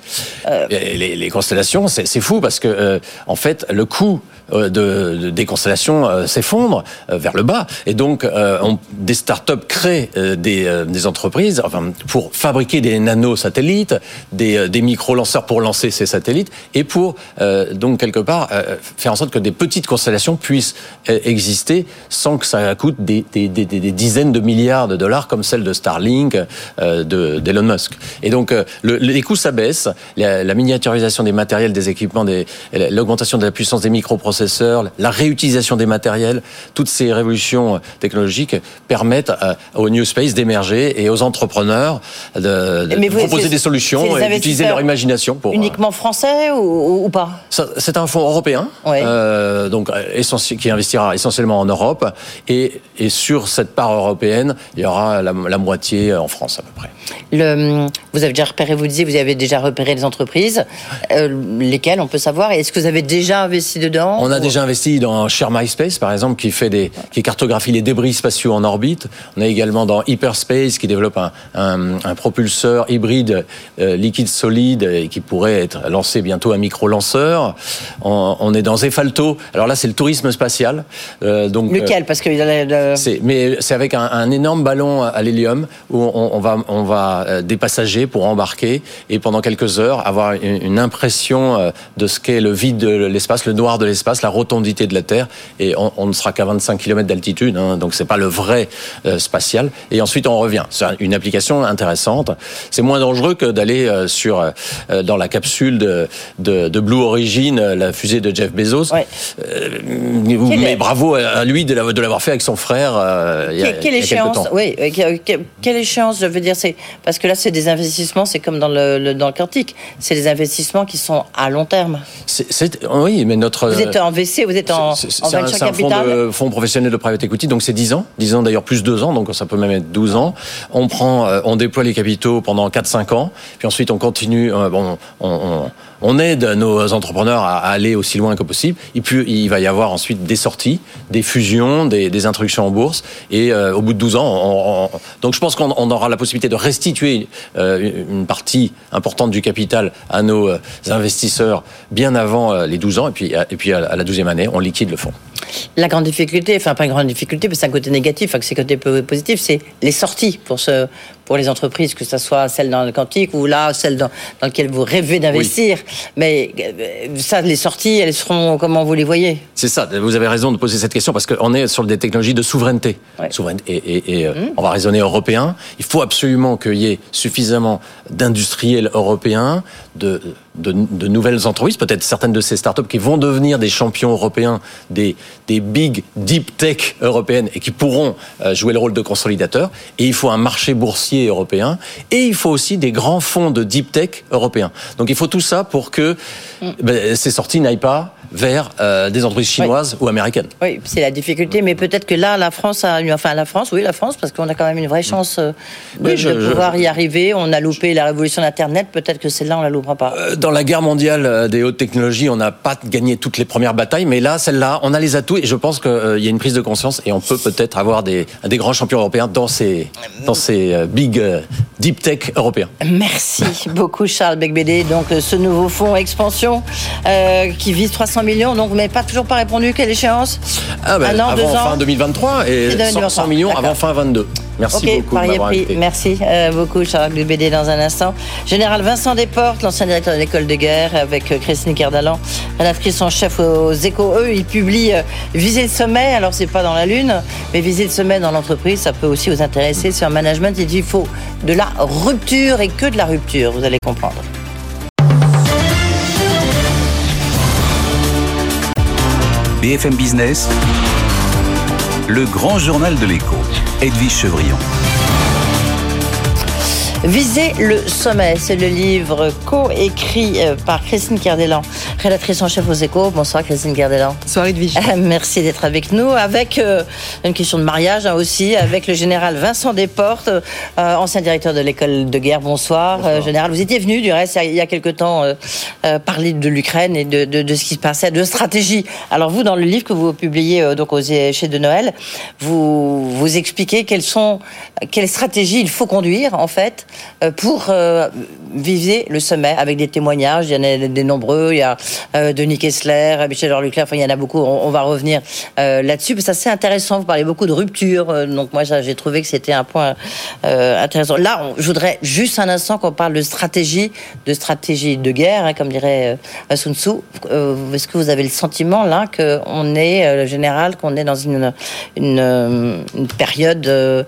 [SPEAKER 6] Les, les, constellations, c'est fou parce que en fait, le coût de, des constellations s'effondre vers le bas. Et donc, on, des startups créent des, entreprises enfin, pour fabriquer des nanosatellites, des, des micro-lanceurs pour lancer ces satellites, et pour, donc, quelque part, faire en sorte que des petites constellations puissent exister sans que ça coûte des, dizaines de milliards de dollars comme celle de Starlink euh, d'Elon Musk. Et donc, euh, le, les coûts s'abaissent, la, la, miniaturisation des matériels, des équipements, l'augmentation de la puissance des microprocesseurs, la réutilisation des matériels, toutes ces révolutions technologiques permettent euh, au New Space d'émerger et aux entrepreneurs de, de proposer des solutions et d'utiliser leur imagination pour...
[SPEAKER 2] Uniquement français ou, ou pas?
[SPEAKER 6] C'est un fonds européen, euh, donc qui investira essentiellement en Europe et, et sur cette part européenne, il y aura la, la moitié en France à peu près.
[SPEAKER 2] Le, vous avez déjà repéré, vous disiez, vous avez déjà repéré les entreprises, euh, lesquelles on peut savoir. Est-ce que vous avez déjà investi dedans?
[SPEAKER 6] On a déjà investi dans Share MySpace, par exemple, qui fait des, qui cartographie les débris spatiaux en orbite. On a également dans Hyperspace, qui développe un, un, un propulseur hybride euh, liquide solide et qui pourrait être lancé bientôt un micro-lanceur. On, on, est dans Zefalto. Alors là, c'est le tourisme spatial.
[SPEAKER 2] Euh, donc lequel? Parce que
[SPEAKER 6] c'est, mais c'est avec un, un, énorme ballon à l'hélium où on, on va, on va euh, des passagers pour embarquer et pendant quelques heures avoir une, impression euh, de ce qu'est le vide de l'espace, le noir de l'espace, la rotondité de la Terre. Et on, ne sera qu'à 25 km d'altitude, hein, donc c'est pas le vrai euh, spatial. Et ensuite on revient. C'est une application intéressante. C'est moins dangereux que d'aller sur dans la capsule de, de, Blue Origin, la fusée de Jeff Bezos. mais bravo à lui de l'avoir fait avec son frère. il y a,
[SPEAKER 2] quelle échéance Oui, quelle échéance Je veux dire, c'est parce que là, c'est des investissements, c'est comme dans le, dans le quantique, c'est des investissements qui sont à long terme.
[SPEAKER 6] oui, mais notre.
[SPEAKER 2] Vous êtes en VC, vous êtes en, en venture capital.
[SPEAKER 6] C'est un fonds, professionnel de private equity, donc c'est 10 ans, 10 ans d'ailleurs plus 2 ans, donc ça peut même être 12 ans. On prend, euh, on déploie les capitaux pendant 4-5 ans, puis ensuite on continue, euh, bon, on, on on aide nos entrepreneurs à aller aussi loin que possible. Puis, il va y avoir ensuite des sorties, des fusions, des, introductions en bourse. Et euh, au bout de 12 ans, on, donc je pense qu'on aura la possibilité de restituer euh, une partie importante du capital à nos euh, investisseurs bien avant les 12 ans. Et puis, et puis à la 12e année, on liquide le fonds.
[SPEAKER 2] La grande difficulté, enfin pas une grande difficulté, mais c'est un côté négatif, enfin, c'est un côté positif, c'est les sorties pour, ce, pour les entreprises, que ce soit celle dans le quantique ou là, celle dans, dans laquelle vous rêvez d'investir. Mais euh, ça, les sorties, elles seront comment vous les voyez?
[SPEAKER 6] C'est ça, vous avez raison de poser cette question parce qu'on est sur des technologies de souveraineté. souveraineté et, et, euh, mmh. on va raisonner européen. Il faut absolument qu'il y ait suffisamment d'industriels européens, de, de, de nouvelles entreprises, peut-être certaines de ces startups qui vont devenir des champions européens, des, des big deep tech européennes et qui pourront euh, jouer le rôle de consolidateur. Et il faut un marché boursier européen et il faut aussi des grands fonds de deep tech européens. Donc il faut tout ça pour que mm. ben, ces sorties n'aillent pas vers euh, des entreprises chinoises ou américaines.
[SPEAKER 2] Oui, c'est la difficulté, mais peut-être que là, la France a, enfin la France, oui, la France, parce qu'on a quand même une vraie chance euh, de, pouvoir y arriver. On a loupé la révolution d'Internet, peut-être que celle-là, on la loupera pas.
[SPEAKER 6] Euh, dans la guerre mondiale des hautes technologies, on n'a pas gagné toutes les premières batailles, mais là, celle-là, on a les atouts, et je pense qu'il y a une prise de conscience, et on peut peut-être avoir des, des grands champions européens dans ces, dans ces big deep tech européens.
[SPEAKER 2] Merci beaucoup, Charles Becbédé. Donc, ce nouveau fonds expansion qui vise 300 millions, donc vous n'avez pas toujours pas répondu. Quelle échéance?
[SPEAKER 6] Ah ben, Avant fin 2023 et 100 millions avant fin 22. Merci beaucoup.
[SPEAKER 2] Merci euh, beaucoup, Charles BD dans un instant. Général Vincent Desportes, l'ancien directeur de l'école de guerre, avec euh, Christine Cardalan, rédactrice en chef aux échos. Eux, ils publient euh, Viser le sommet. Alors, c'est pas dans la Lune, mais viser le sommet dans l'entreprise, ça peut aussi vous intéresser. Sur un management, il dit il faut de la rupture et que de la rupture. Vous allez comprendre.
[SPEAKER 1] BFM Business, le grand journal de l'écho, Edwige Chevrillon.
[SPEAKER 2] Viser le sommet, c'est le livre co-écrit euh, par Christine Cardelan, rédactrice en chef aux échos. Bonsoir Christine Cardelan.
[SPEAKER 7] Bonsoir Edwige.
[SPEAKER 2] Merci d'être avec nous. Avec euh, une question de mariage hein, aussi, avec le général Vincent Desportes, euh, ancien directeur de l'école de guerre. Bonsoir, général. Vous étiez venu du reste il y a quelque temps parler de l'Ukraine et de, de, ce qui se passait, de stratégie. Alors vous, dans le livre que vous publiez donc aux chez de Noël, vous, vous expliquez quelles sont, quelles stratégies il faut conduire en fait euh, pour euh, viser le sommet avec des témoignages. Il y en a des nombreux. Il y a Denis Kessler, Michel Horluclerc, enfin il y en a beaucoup, on, va revenir là-dessus. C'est assez intéressant, vous parlez beaucoup de rupture, donc moi j'ai trouvé que c'était un point intéressant. Là, je voudrais juste un instant qu'on parle de stratégie, de stratégie de guerre, hein, comme dirait Sun Tzu. Est-ce que vous avez le sentiment là qu'on est, le général, qu'on est dans une, une période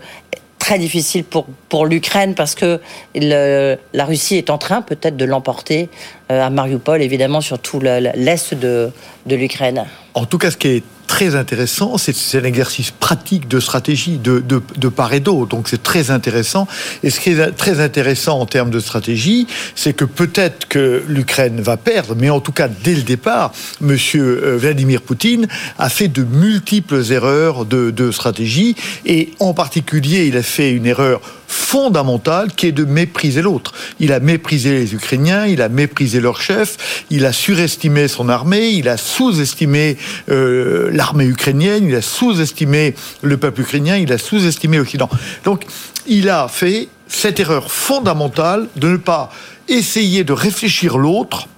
[SPEAKER 2] très difficile pour, pour l'Ukraine parce que la Russie est en train peut-être de l'emporter euh, à Mariupol, évidemment, sur tout l'est de, de l'Ukraine.
[SPEAKER 7] En tout cas, ce qui est très intéressant, c'est un exercice pratique de stratégie de, de, de part et d'autre. Donc c'est très intéressant. Et ce qui est très intéressant en termes de stratégie, c'est que peut-être que l'Ukraine va perdre, mais en tout cas dès le départ, Monsieur euh, Vladimir Poutine a fait de multiples erreurs de, de stratégie et en particulier il a fait une erreur fondamentale qui est de mépriser l'autre. Il a méprisé les Ukrainiens, il a méprisé leur chef, il a surestimé son armée, il a sous-estimé euh, l'armée ukrainienne, il a sous-estimé le peuple ukrainien, il a sous-estimé l'Occident. Donc il a fait cette erreur fondamentale de ne pas essayer de réfléchir l'autre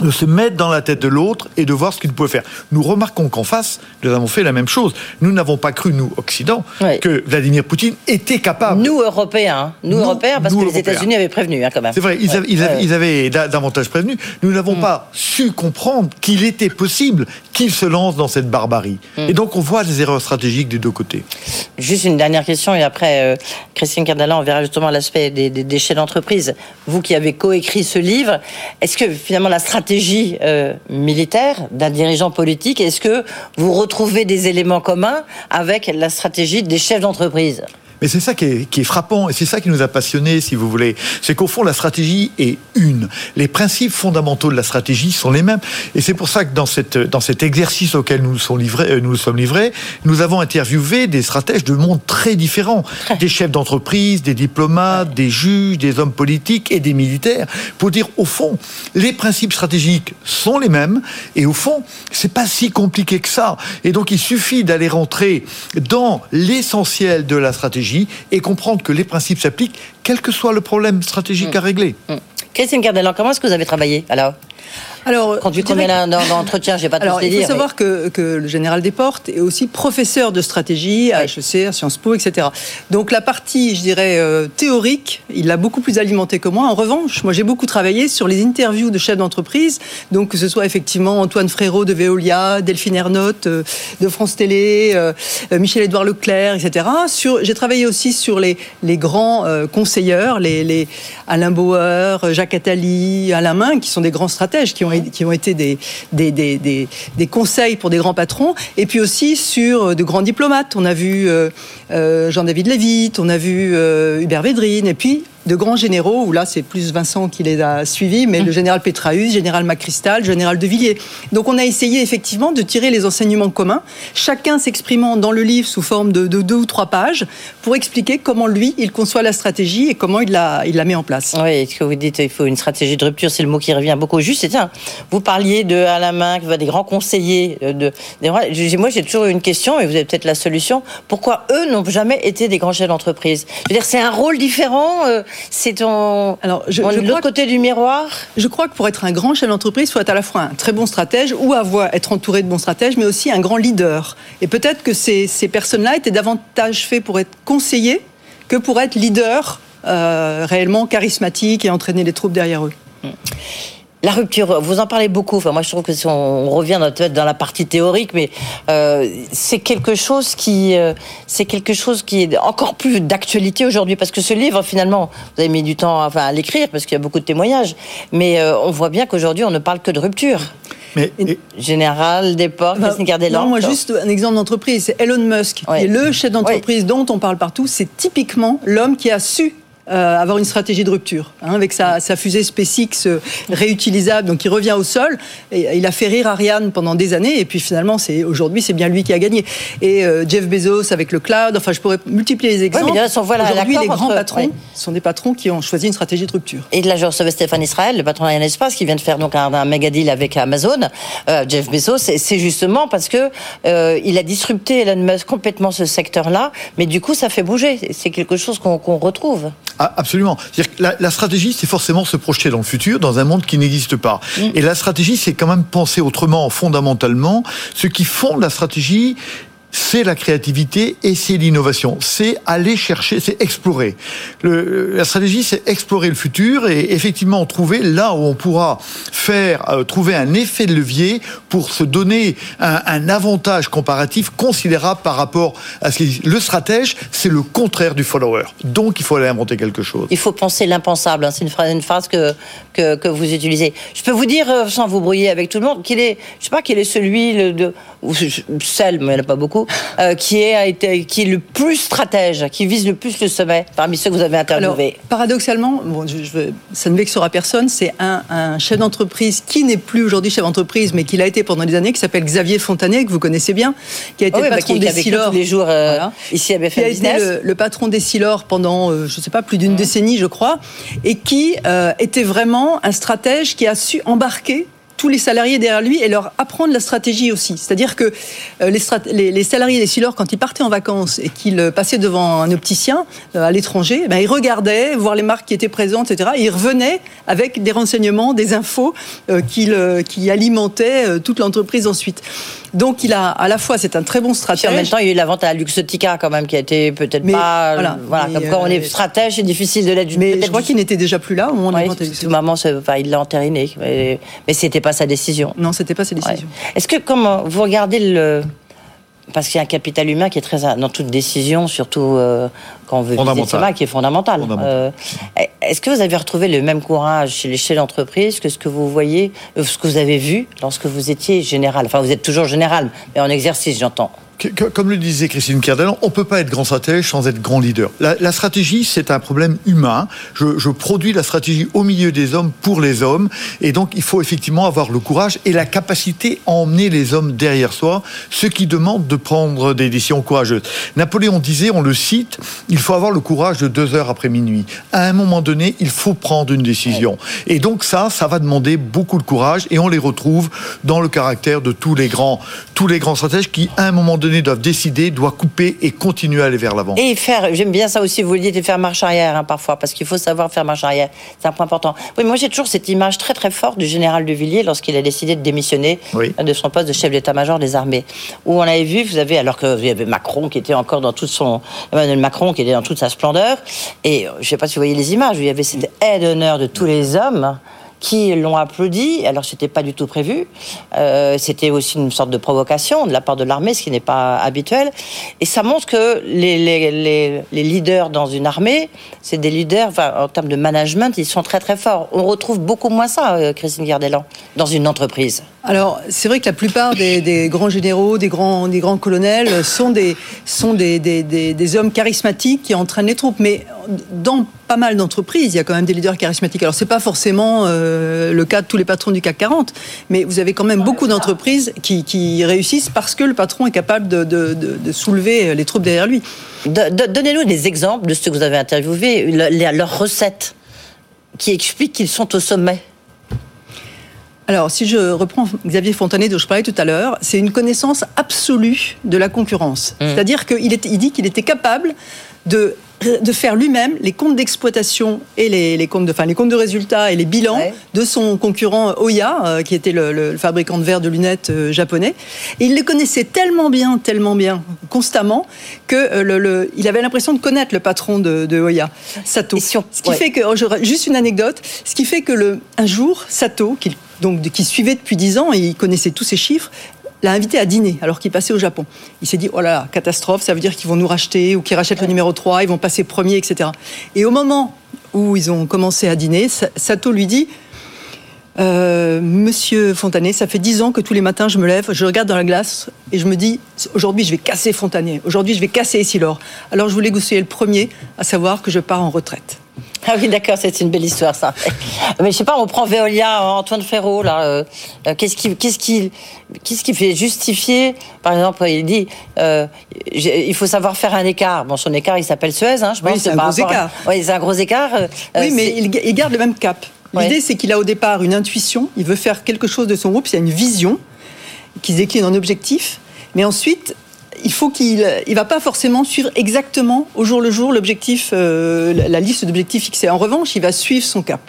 [SPEAKER 7] de se mettre dans la tête de l'autre et de voir ce qu'il pouvait faire. Nous remarquons qu'en face, nous avons fait la même chose. Nous n'avons pas cru, nous, Occident, que Vladimir Poutine était capable.
[SPEAKER 2] Nous, Européens, nous, Européens, parce que les États-Unis avaient prévenu, hein, quand même.
[SPEAKER 7] C'est vrai, ils, avaient, davantage prévenu. Nous n'avons mm. pas su comprendre qu'il était possible qu'il se lance dans cette barbarie. Mm. Et donc, on voit des erreurs stratégiques des deux côtés.
[SPEAKER 2] Juste une dernière question, et après, euh, Christine Cardalan, on verra justement l'aspect des, des déchets d'entreprise. Vous qui avez coécrit ce livre, est-ce que finalement la stratégie stratégie euh, militaire d'un dirigeant politique Est-ce que vous retrouvez des éléments communs avec la stratégie des chefs d'entreprise?
[SPEAKER 7] Mais c'est ça qui est, frappant et c'est ça qui nous a passionnés, si vous voulez. C'est qu'au fond, la stratégie est une. Les principes fondamentaux de la stratégie sont les mêmes. Et c'est pour ça que dans, cette, dans cet exercice auquel nous sommes livrés, euh, nous, sommes livrés, nous avons interviewé des stratèges de mondes très différents. Des chefs d'entreprise, des diplomates, des juges, des hommes politiques et des militaires. Pour dire, au fond, les principes stratégiques sont les mêmes. Et au fond, c'est pas si compliqué que ça. Et donc, il suffit d'aller rentrer dans l'essentiel de la stratégie et comprendre que les principes s'appliquent, quel que soit le problème stratégique à mm. régler.
[SPEAKER 2] Mm. Christine Cardellan, comment est-ce que vous avez travaillé alors? Alors, quand tu connais d'entretien, j'ai pas de
[SPEAKER 8] Alors, il faut savoir que, que, le général Desportes est aussi professeur de stratégie à HEC, à Sciences Po, etc. Donc la partie, je dirais, euh, théorique, il l'a beaucoup plus alimenté que moi. En revanche, moi j'ai beaucoup travaillé sur les interviews de chefs d'entreprise, donc que ce soit effectivement Antoine Frérot de Veolia, Delphine Ernotte euh, de France Télé, euh, Michel-Édouard Leclerc, etc. J'ai travaillé aussi sur les, les grands conseilleurs, les, les Alain Bauer, Jacques Attali, Alain Main, qui sont des grands qui ont été des, conseils pour des grands patrons, et puis aussi sur euh, de grands diplomates. On a vu euh, euh, Jean-David Lévite, on a vu Hubert Védrine, et puis de grands généraux, où là c'est plus Vincent qui les a suivis, mais le général Petraeus, général Macristal, général de Villiers. Donc on a essayé effectivement de tirer les enseignements communs, chacun s'exprimant dans le livre sous forme de, deux ou trois pages, pour expliquer comment lui, il conçoit la stratégie et comment il la, il la met en place.
[SPEAKER 2] Oui, ce que vous dites, il faut une stratégie de rupture, c'est le mot qui revient beaucoup juste. Et tiens, vous parliez de Alain Minc, des grands conseillers. Euh, moi j'ai toujours eu une question, et vous avez peut-être la solution. Pourquoi eux n'ont jamais été des grands chefs d'entreprise? C'est un rôle différent euh, c'est ton. Alors, je, l'autre côté du miroir?
[SPEAKER 8] Je crois que pour être un grand chef d'entreprise, il faut être à la fois un très bon stratège ou avoir être entouré de bons stratèges, mais aussi un grand leader. Et peut-être que ces, ces personnes-là étaient davantage faits pour être conseillers que pour être leaders euh, réellement charismatiques et entraîner les troupes derrière eux. Mm.
[SPEAKER 2] La rupture, vous en parlez beaucoup. Enfin, moi, je trouve que si on revient dans, dans la partie théorique, mais euh, c'est quelque chose qui, euh, c'est quelque chose qui est encore plus d'actualité aujourd'hui, parce que ce livre, finalement, vous avez mis du temps, enfin, à l'écrire, parce qu'il y a beaucoup de témoignages, mais euh, on voit bien qu'aujourd'hui, on ne parle que de rupture. Mais, Général, Desport, bah, Christine Cardellan.
[SPEAKER 8] Non, moi, juste un exemple d'entreprise, c'est Elon Musk, qui est le chef d'entreprise dont on parle partout. C'est typiquement l'homme qui a su euh, avoir une stratégie de rupture, hein, avec sa, sa, fusée SpaceX euh, réutilisable, donc il revient au sol. Et, il a fait rire Ariane pendant des années, et puis finalement, c'est aujourd'hui, c'est bien lui qui a gagné. Et euh, Jeff Bezos avec le cloud. Enfin, je pourrais multiplier les exemples. Ouais, aujourd'hui, les grands patrons sont des patrons qui ont choisi une stratégie de rupture.
[SPEAKER 2] Et de là, je recevais Stéphane Israël, le patron d'Ariane Espace, qui vient de faire donc un, un méga deal avec Amazon. Jeff Bezos, c'est justement parce que il a disrupté Elon Musk complètement ce secteur-là, mais du coup, ça fait bouger. C'est quelque chose qu'on retrouve.
[SPEAKER 7] Ah, absolument. La, la, stratégie, c'est forcément se projeter dans le futur, dans un monde qui n'existe pas. Mm. Et la stratégie, c'est quand même penser autrement, fondamentalement. Ce qui fonde la stratégie, c'est la créativité et c'est l'innovation. C'est aller chercher, c'est explorer. La stratégie, c'est explorer le futur et effectivement trouver là où on pourra faire, euh, trouver un effet de levier pour se donner un, avantage comparatif considérable par rapport à ce qui Le stratège, c'est le contraire du follower. Donc, il faut aller inventer quelque chose.
[SPEAKER 2] Il faut penser l'impensable. Hein. C'est une phrase, que, que, que, vous utilisez. Je peux vous dire, euh, sans vous brouiller avec tout le monde, qu'il est, je qu'il est celui de, ou celle, mais il n'y en a pas beaucoup, euh, qui, est, qui le plus stratège, qui vise le plus le sommet parmi ceux que vous avez interviewés
[SPEAKER 8] Paradoxalement, bon, je, ça ne vexera personne, c'est un, un, chef d'entreprise qui n'est plus aujourd'hui chef d'entreprise, mais qui l'a été pendant des années, qui s'appelle Xavier Fontanet, que vous connaissez bien, qui a été le patron des Silors.
[SPEAKER 2] les jours euh, ici à BFM
[SPEAKER 8] Business. Qui a été le, patron des Silors pendant, euh, je ne sais pas, plus d'une décennie, je crois, et qui était vraiment un stratège qui a su embarquer tous les salariés derrière lui et leur apprendre la stratégie aussi. C'est-à-dire que euh, les, les, salariés des Silors, quand ils partaient en vacances et qu'ils euh, passaient devant un opticien euh, à l'étranger, ben, ils regardaient, voir les marques qui étaient présentes, etc. Et ils revenaient avec des renseignements, des infos qui alimentaient toute l'entreprise ensuite. Donc il a à la fois c'est un très bon stratège.
[SPEAKER 2] en même temps il y a eu la vente à Luxotica quand même qui a été peut-être pas voilà, voilà comme quand on est stratège c'est difficile de l'être.
[SPEAKER 8] Mais je crois qu'il n'était déjà plus là au moment
[SPEAKER 2] de la Tout maman enfin, il l'a entériné mais, mais c'était pas sa décision.
[SPEAKER 8] Non c'était pas sa décision.
[SPEAKER 2] Est-ce que comme vous regardez le parce qu'il y a un capital humain qui est très dans toute décision, surtout euh, quand on veut viser qui est fondamental. Euh, est-ce que vous avez retrouvé le même courage chez les chefs d'entreprise que ce que vous voyez, euh, ce que vous avez vu lorsque vous étiez général? Enfin, vous êtes toujours général, mais en exercice, j'entends
[SPEAKER 7] comme le disait Christine Cardellan, on ne peut pas être grand stratège sans être grand leader. La, stratégie, c'est un problème humain. Je, je, produis la stratégie au milieu des hommes pour les hommes. Et donc, il faut effectivement avoir le courage et la capacité à emmener les hommes derrière soi, ce qui demande de prendre des décisions courageuses. Napoléon disait, on le cite, il faut avoir le courage de deux heures après minuit. À un moment donné, il faut prendre une décision. Et donc, ça, ça va demander beaucoup de courage et on les retrouve dans le caractère de tous les grands, tous les grands stratèges qui, à un moment donné, doivent décider, doivent couper et continuer à aller vers l'avant.
[SPEAKER 2] Et faire, j'aime bien ça aussi, vous le dites, et faire marche arrière hein, parfois, parce qu'il faut savoir faire marche arrière. C'est un point important. Oui, moi j'ai toujours cette image très très forte du général de Villiers lorsqu'il a décidé de démissionner de son poste de chef d'état-major des armées. Où on avait vu, vous avez, alors qu'il y avait Macron qui était encore dans toute son. Emmanuel Macron qui était dans toute sa splendeur. Et je ne sais pas si vous voyez les images, où il y avait cette aide d'honneur de tous les hommes qui l'ont applaudi. Alors, c'était pas du tout prévu. Euh, c'était aussi une sorte de provocation de la part de l'armée, ce qui n'est pas habituel. Et ça montre que les, les, les, leaders dans une armée, c'est des leaders, en termes de management, ils sont très très forts. On retrouve beaucoup moins ça, euh, Christine Gardelan, dans une entreprise.
[SPEAKER 8] Alors, c'est vrai que la plupart des, des, grands généraux, des grands, des grands colonels sont des, sont des, des, des hommes charismatiques qui entraînent les troupes. Mais dans pas mal d'entreprises, il y a quand même des leaders charismatiques. Alors, c'est pas forcément euh, le cas de tous les patrons du CAC 40, mais vous avez quand même beaucoup d'entreprises qui, qui, réussissent parce que le patron est capable de, de, de, soulever les troupes derrière lui.
[SPEAKER 2] Donnez-nous des exemples de ce que vous avez interviewé, leurs recettes qui expliquent qu'ils sont au sommet.
[SPEAKER 8] Alors, si je reprends Xavier Fontanet dont je parlais tout à l'heure, c'est une connaissance absolue de la concurrence. Mmh. C'est-à-dire qu'il il dit qu'il était capable de de faire lui-même les comptes d'exploitation et les, comptes de, enfin, les comptes de résultats et les bilans de son concurrent Oya, euh, qui était le, fabricant de verres de lunettes euh, japonais. Et il les connaissait tellement bien, tellement bien, constamment, que euh, le, il avait l'impression de connaître le patron de, de Oya, Sato. ce qui fait que, oh, juste une anecdote, ce qui fait que le, un jour, Sato, qui donc qui suivait depuis dix ans et il connaissait tous ces chiffres, l'a invité à dîner alors qu'il passait au Japon. Il s'est dit, oh là là, catastrophe, ça veut dire qu'ils vont nous racheter ou qu'ils rachètent le numéro 3, ils vont passer premier, etc. Et au moment où ils ont commencé à dîner, Sato lui dit, euh, Monsieur Fontanet, ça fait dix ans que tous les matins je me lève, je regarde dans la glace et je me dis aujourd'hui je vais casser Fontanet, aujourd'hui je vais casser Essilor. Alors je voulais que vous soyez le premier à savoir que je pars en retraite.
[SPEAKER 2] Ah oui, d'accord, c'est une belle histoire, ça. Mais je sais pas, on prend Veolia, Antoine Frérot, là. Euh, euh, qu'est-ce qui, qu'est-ce qui, qu'est-ce qui fait justifier Par exemple, il dit, euh, il faut savoir faire un écart. Bon, son écart, il s'appelle Suez, hein, je
[SPEAKER 8] pense. Oui, c'est un gros écart.
[SPEAKER 2] Oui, c'est un gros écart.
[SPEAKER 8] oui, mais il, il, garde le même cap. L'idée, c'est qu'il a au départ une intuition, il veut faire quelque chose de son groupe, il a une vision qui se décline en objectif, mais ensuite, il faut qu'il il va pas forcément suivre exactement au jour le jour l'objectif, la liste d'objectifs fixés. En revanche, il va suivre son cap.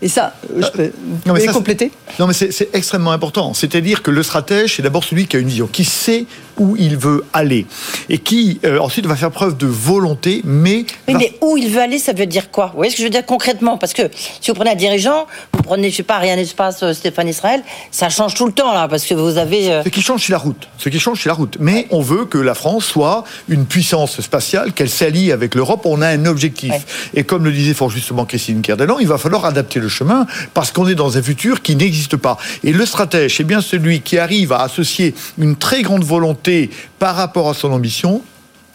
[SPEAKER 8] Et ça, je peux non, compléter?
[SPEAKER 7] Non, mais c'est extrêmement important. C'est-à-dire que le stratège, c'est d'abord celui qui a une vision, qui sait où il veut aller et qui euh, ensuite va faire preuve de volonté, mais.
[SPEAKER 2] Oui, mais où il veut aller, ça veut dire quoi? Vous voyez ce que je veux dire concrètement? Parce que si vous prenez un dirigeant, vous prenez, je sais pas, rien n'espace euh, Stéphane Israël, ça change tout le temps là, parce que vous avez.
[SPEAKER 7] Euh, ce qui change, c'est la route. Ce qui change, c'est la route. Mais on veut que la France soit une puissance spatiale, qu'elle s'allie avec l'Europe. On a un objectif. Et comme le disait fort justement Christine Kerdelan, il va falloir adapter le chemin parce qu'on est dans un futur qui n'existe pas. Et le stratège, c'est bien celui qui arrive à associer une très grande volonté par rapport à son ambition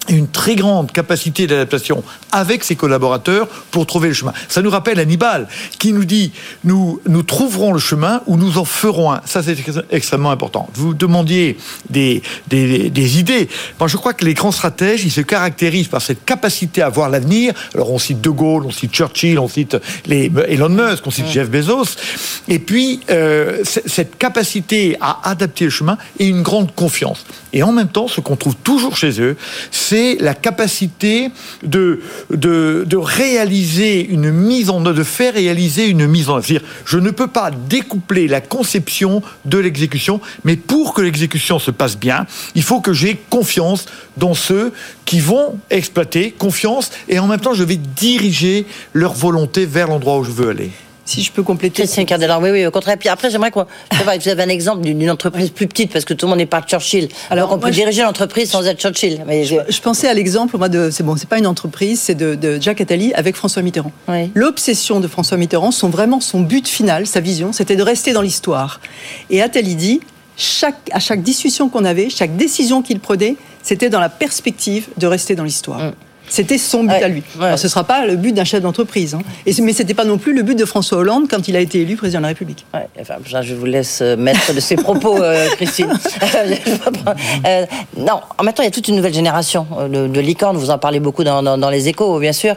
[SPEAKER 7] une très grande capacité d'adaptation avec ses collaborateurs pour trouver le chemin. Ça nous rappelle Hannibal qui nous dit nous nous trouverons le chemin ou nous en ferons un. Ça c'est extrêmement important. Vous demandiez des, des, des, idées. Moi je crois que les grands stratèges ils se caractérisent par cette capacité à voir l'avenir. Alors on cite De Gaulle, on cite Churchill, on cite les Elon Musk, on cite Jeff Bezos. Et puis euh, cette capacité à adapter le chemin et une grande confiance. Et en même temps ce qu'on trouve toujours chez eux c'est la capacité de, réaliser une mise en œuvre, de faire réaliser une mise en œuvre. Je ne peux pas découpler la conception de l'exécution, mais pour que l'exécution se passe bien, il faut que j'ai confiance dans ceux qui vont exploiter, confiance, et en même temps, je vais diriger leur volonté vers l'endroit où je veux aller
[SPEAKER 8] si je peux compléter.
[SPEAKER 2] Christian Cardelar, oui, oui, au contraire. Puis après, j'aimerais quoi? Vous avez un exemple d'une entreprise plus petite, parce que tout le monde n'est pas Churchill. Alors, on peut diriger l'entreprise sans être Churchill.
[SPEAKER 8] Mais je, pensais à l'exemple, moi, de. C'est bon, c'est pas une entreprise, c'est de, de, Jacques Attali avec François Mitterrand. L'obsession de François Mitterrand, son, vraiment son but final, sa vision, c'était de rester dans l'histoire. Et Attali dit chaque, à chaque discussion qu'on avait, chaque décision qu'il prenait, c'était dans la perspective de rester dans l'histoire. Mm. C'était son but à lui. Alors, ce ne sera pas le but d'un chef d'entreprise. Hein. Et, mais ce n'était pas non plus le but de François Hollande quand il a été élu président de la République.
[SPEAKER 2] enfin, je vous laisse euh, mettre de ses propos, euh, Christine. Euh, non, en même temps, il y a toute une nouvelle génération de, de licornes. Vous en parlez beaucoup dans, dans, les échos, bien sûr,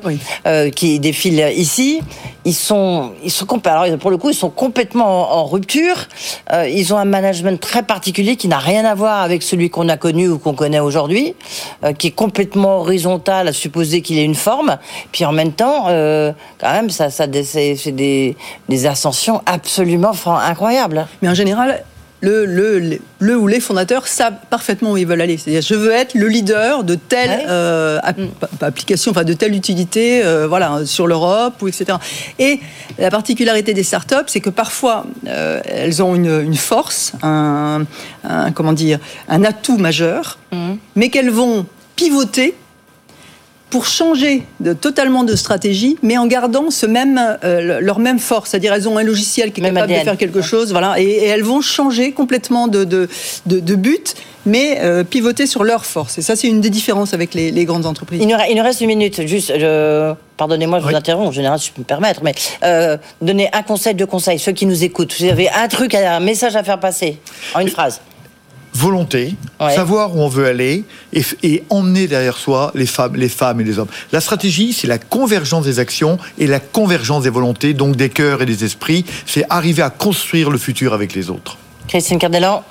[SPEAKER 2] qui défilent ici. Ils sont, ils sont alors pour le coup, ils sont complètement en, rupture. ils ont un management très particulier qui n'a rien à voir avec celui qu'on a connu ou qu'on connaît aujourd'hui, qui est complètement horizontal supposer qu'il ait une forme. Puis en même temps, euh, quand même, ça, ça c'est des, des ascensions absolument incroyables.
[SPEAKER 8] Mais en général, le, le, le, ou les fondateurs savent parfaitement où ils veulent aller. C'est-à-dire, je veux être le leader de telle euh, mm. application, enfin de telle utilité, euh, voilà, sur l'Europe ou etc. Et la particularité des startups, c'est que parfois elles ont une, une force, un, comment dire, un atout majeur, mm. mais qu'elles vont pivoter pour changer de, totalement de stratégie, mais en gardant ce même, euh, leur même force. C'est-à-dire, elles ont un logiciel qui est capable de faire quelque chose, voilà, et, elles vont changer complètement de, de, de, but, mais euh, pivoter sur leur force. Et ça, c'est une des différences avec les, les grandes entreprises.
[SPEAKER 2] Il nous, il nous, reste une minute. Juste, pardonnez-moi, je vous interromps, en général, je peux me permettre, mais euh, donner un conseil, deux conseils, ceux qui nous écoutent. Vous avez un truc, un message à faire passer en une phrase
[SPEAKER 7] volonté, savoir où on veut aller et, emmener derrière soi les femmes, les femmes et les hommes. La stratégie, c'est la convergence des actions et la convergence des volontés, donc des cœurs et des esprits. C'est arriver à construire le futur avec les autres.
[SPEAKER 2] Christine Cardellan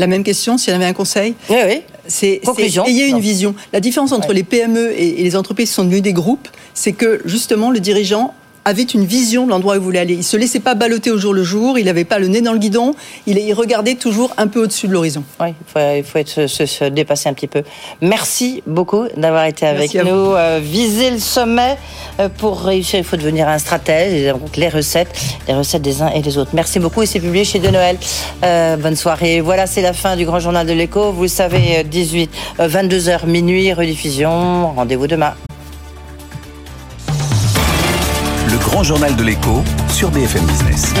[SPEAKER 8] la même question, si elle avait un conseil
[SPEAKER 2] Oui, oui.
[SPEAKER 8] C'est ayez une vision. La différence entre les PME et, et les entreprises qui sont devenues des groupes, c'est que justement le dirigeant avait une vision de l'endroit où il voulait aller. Il se laissait pas balloter au jour le jour, il n'avait pas le nez dans le guidon, il, regardait toujours un peu au-dessus de l'horizon.
[SPEAKER 2] Oui, il faut, être, se, dépasser un petit peu. Merci beaucoup d'avoir été avec nous. Euh, viser le sommet euh, pour réussir, il faut devenir un stratège. Donc les recettes, les recettes des uns et des autres. Merci beaucoup et c'est publié chez De Noël. Euh, bonne soirée. Voilà, c'est la fin du Grand Journal de l'Écho. Vous le savez, 18, 22h minuit, rediffusion. Rendez-vous demain.
[SPEAKER 1] Journal de l'écho sur BFM Business.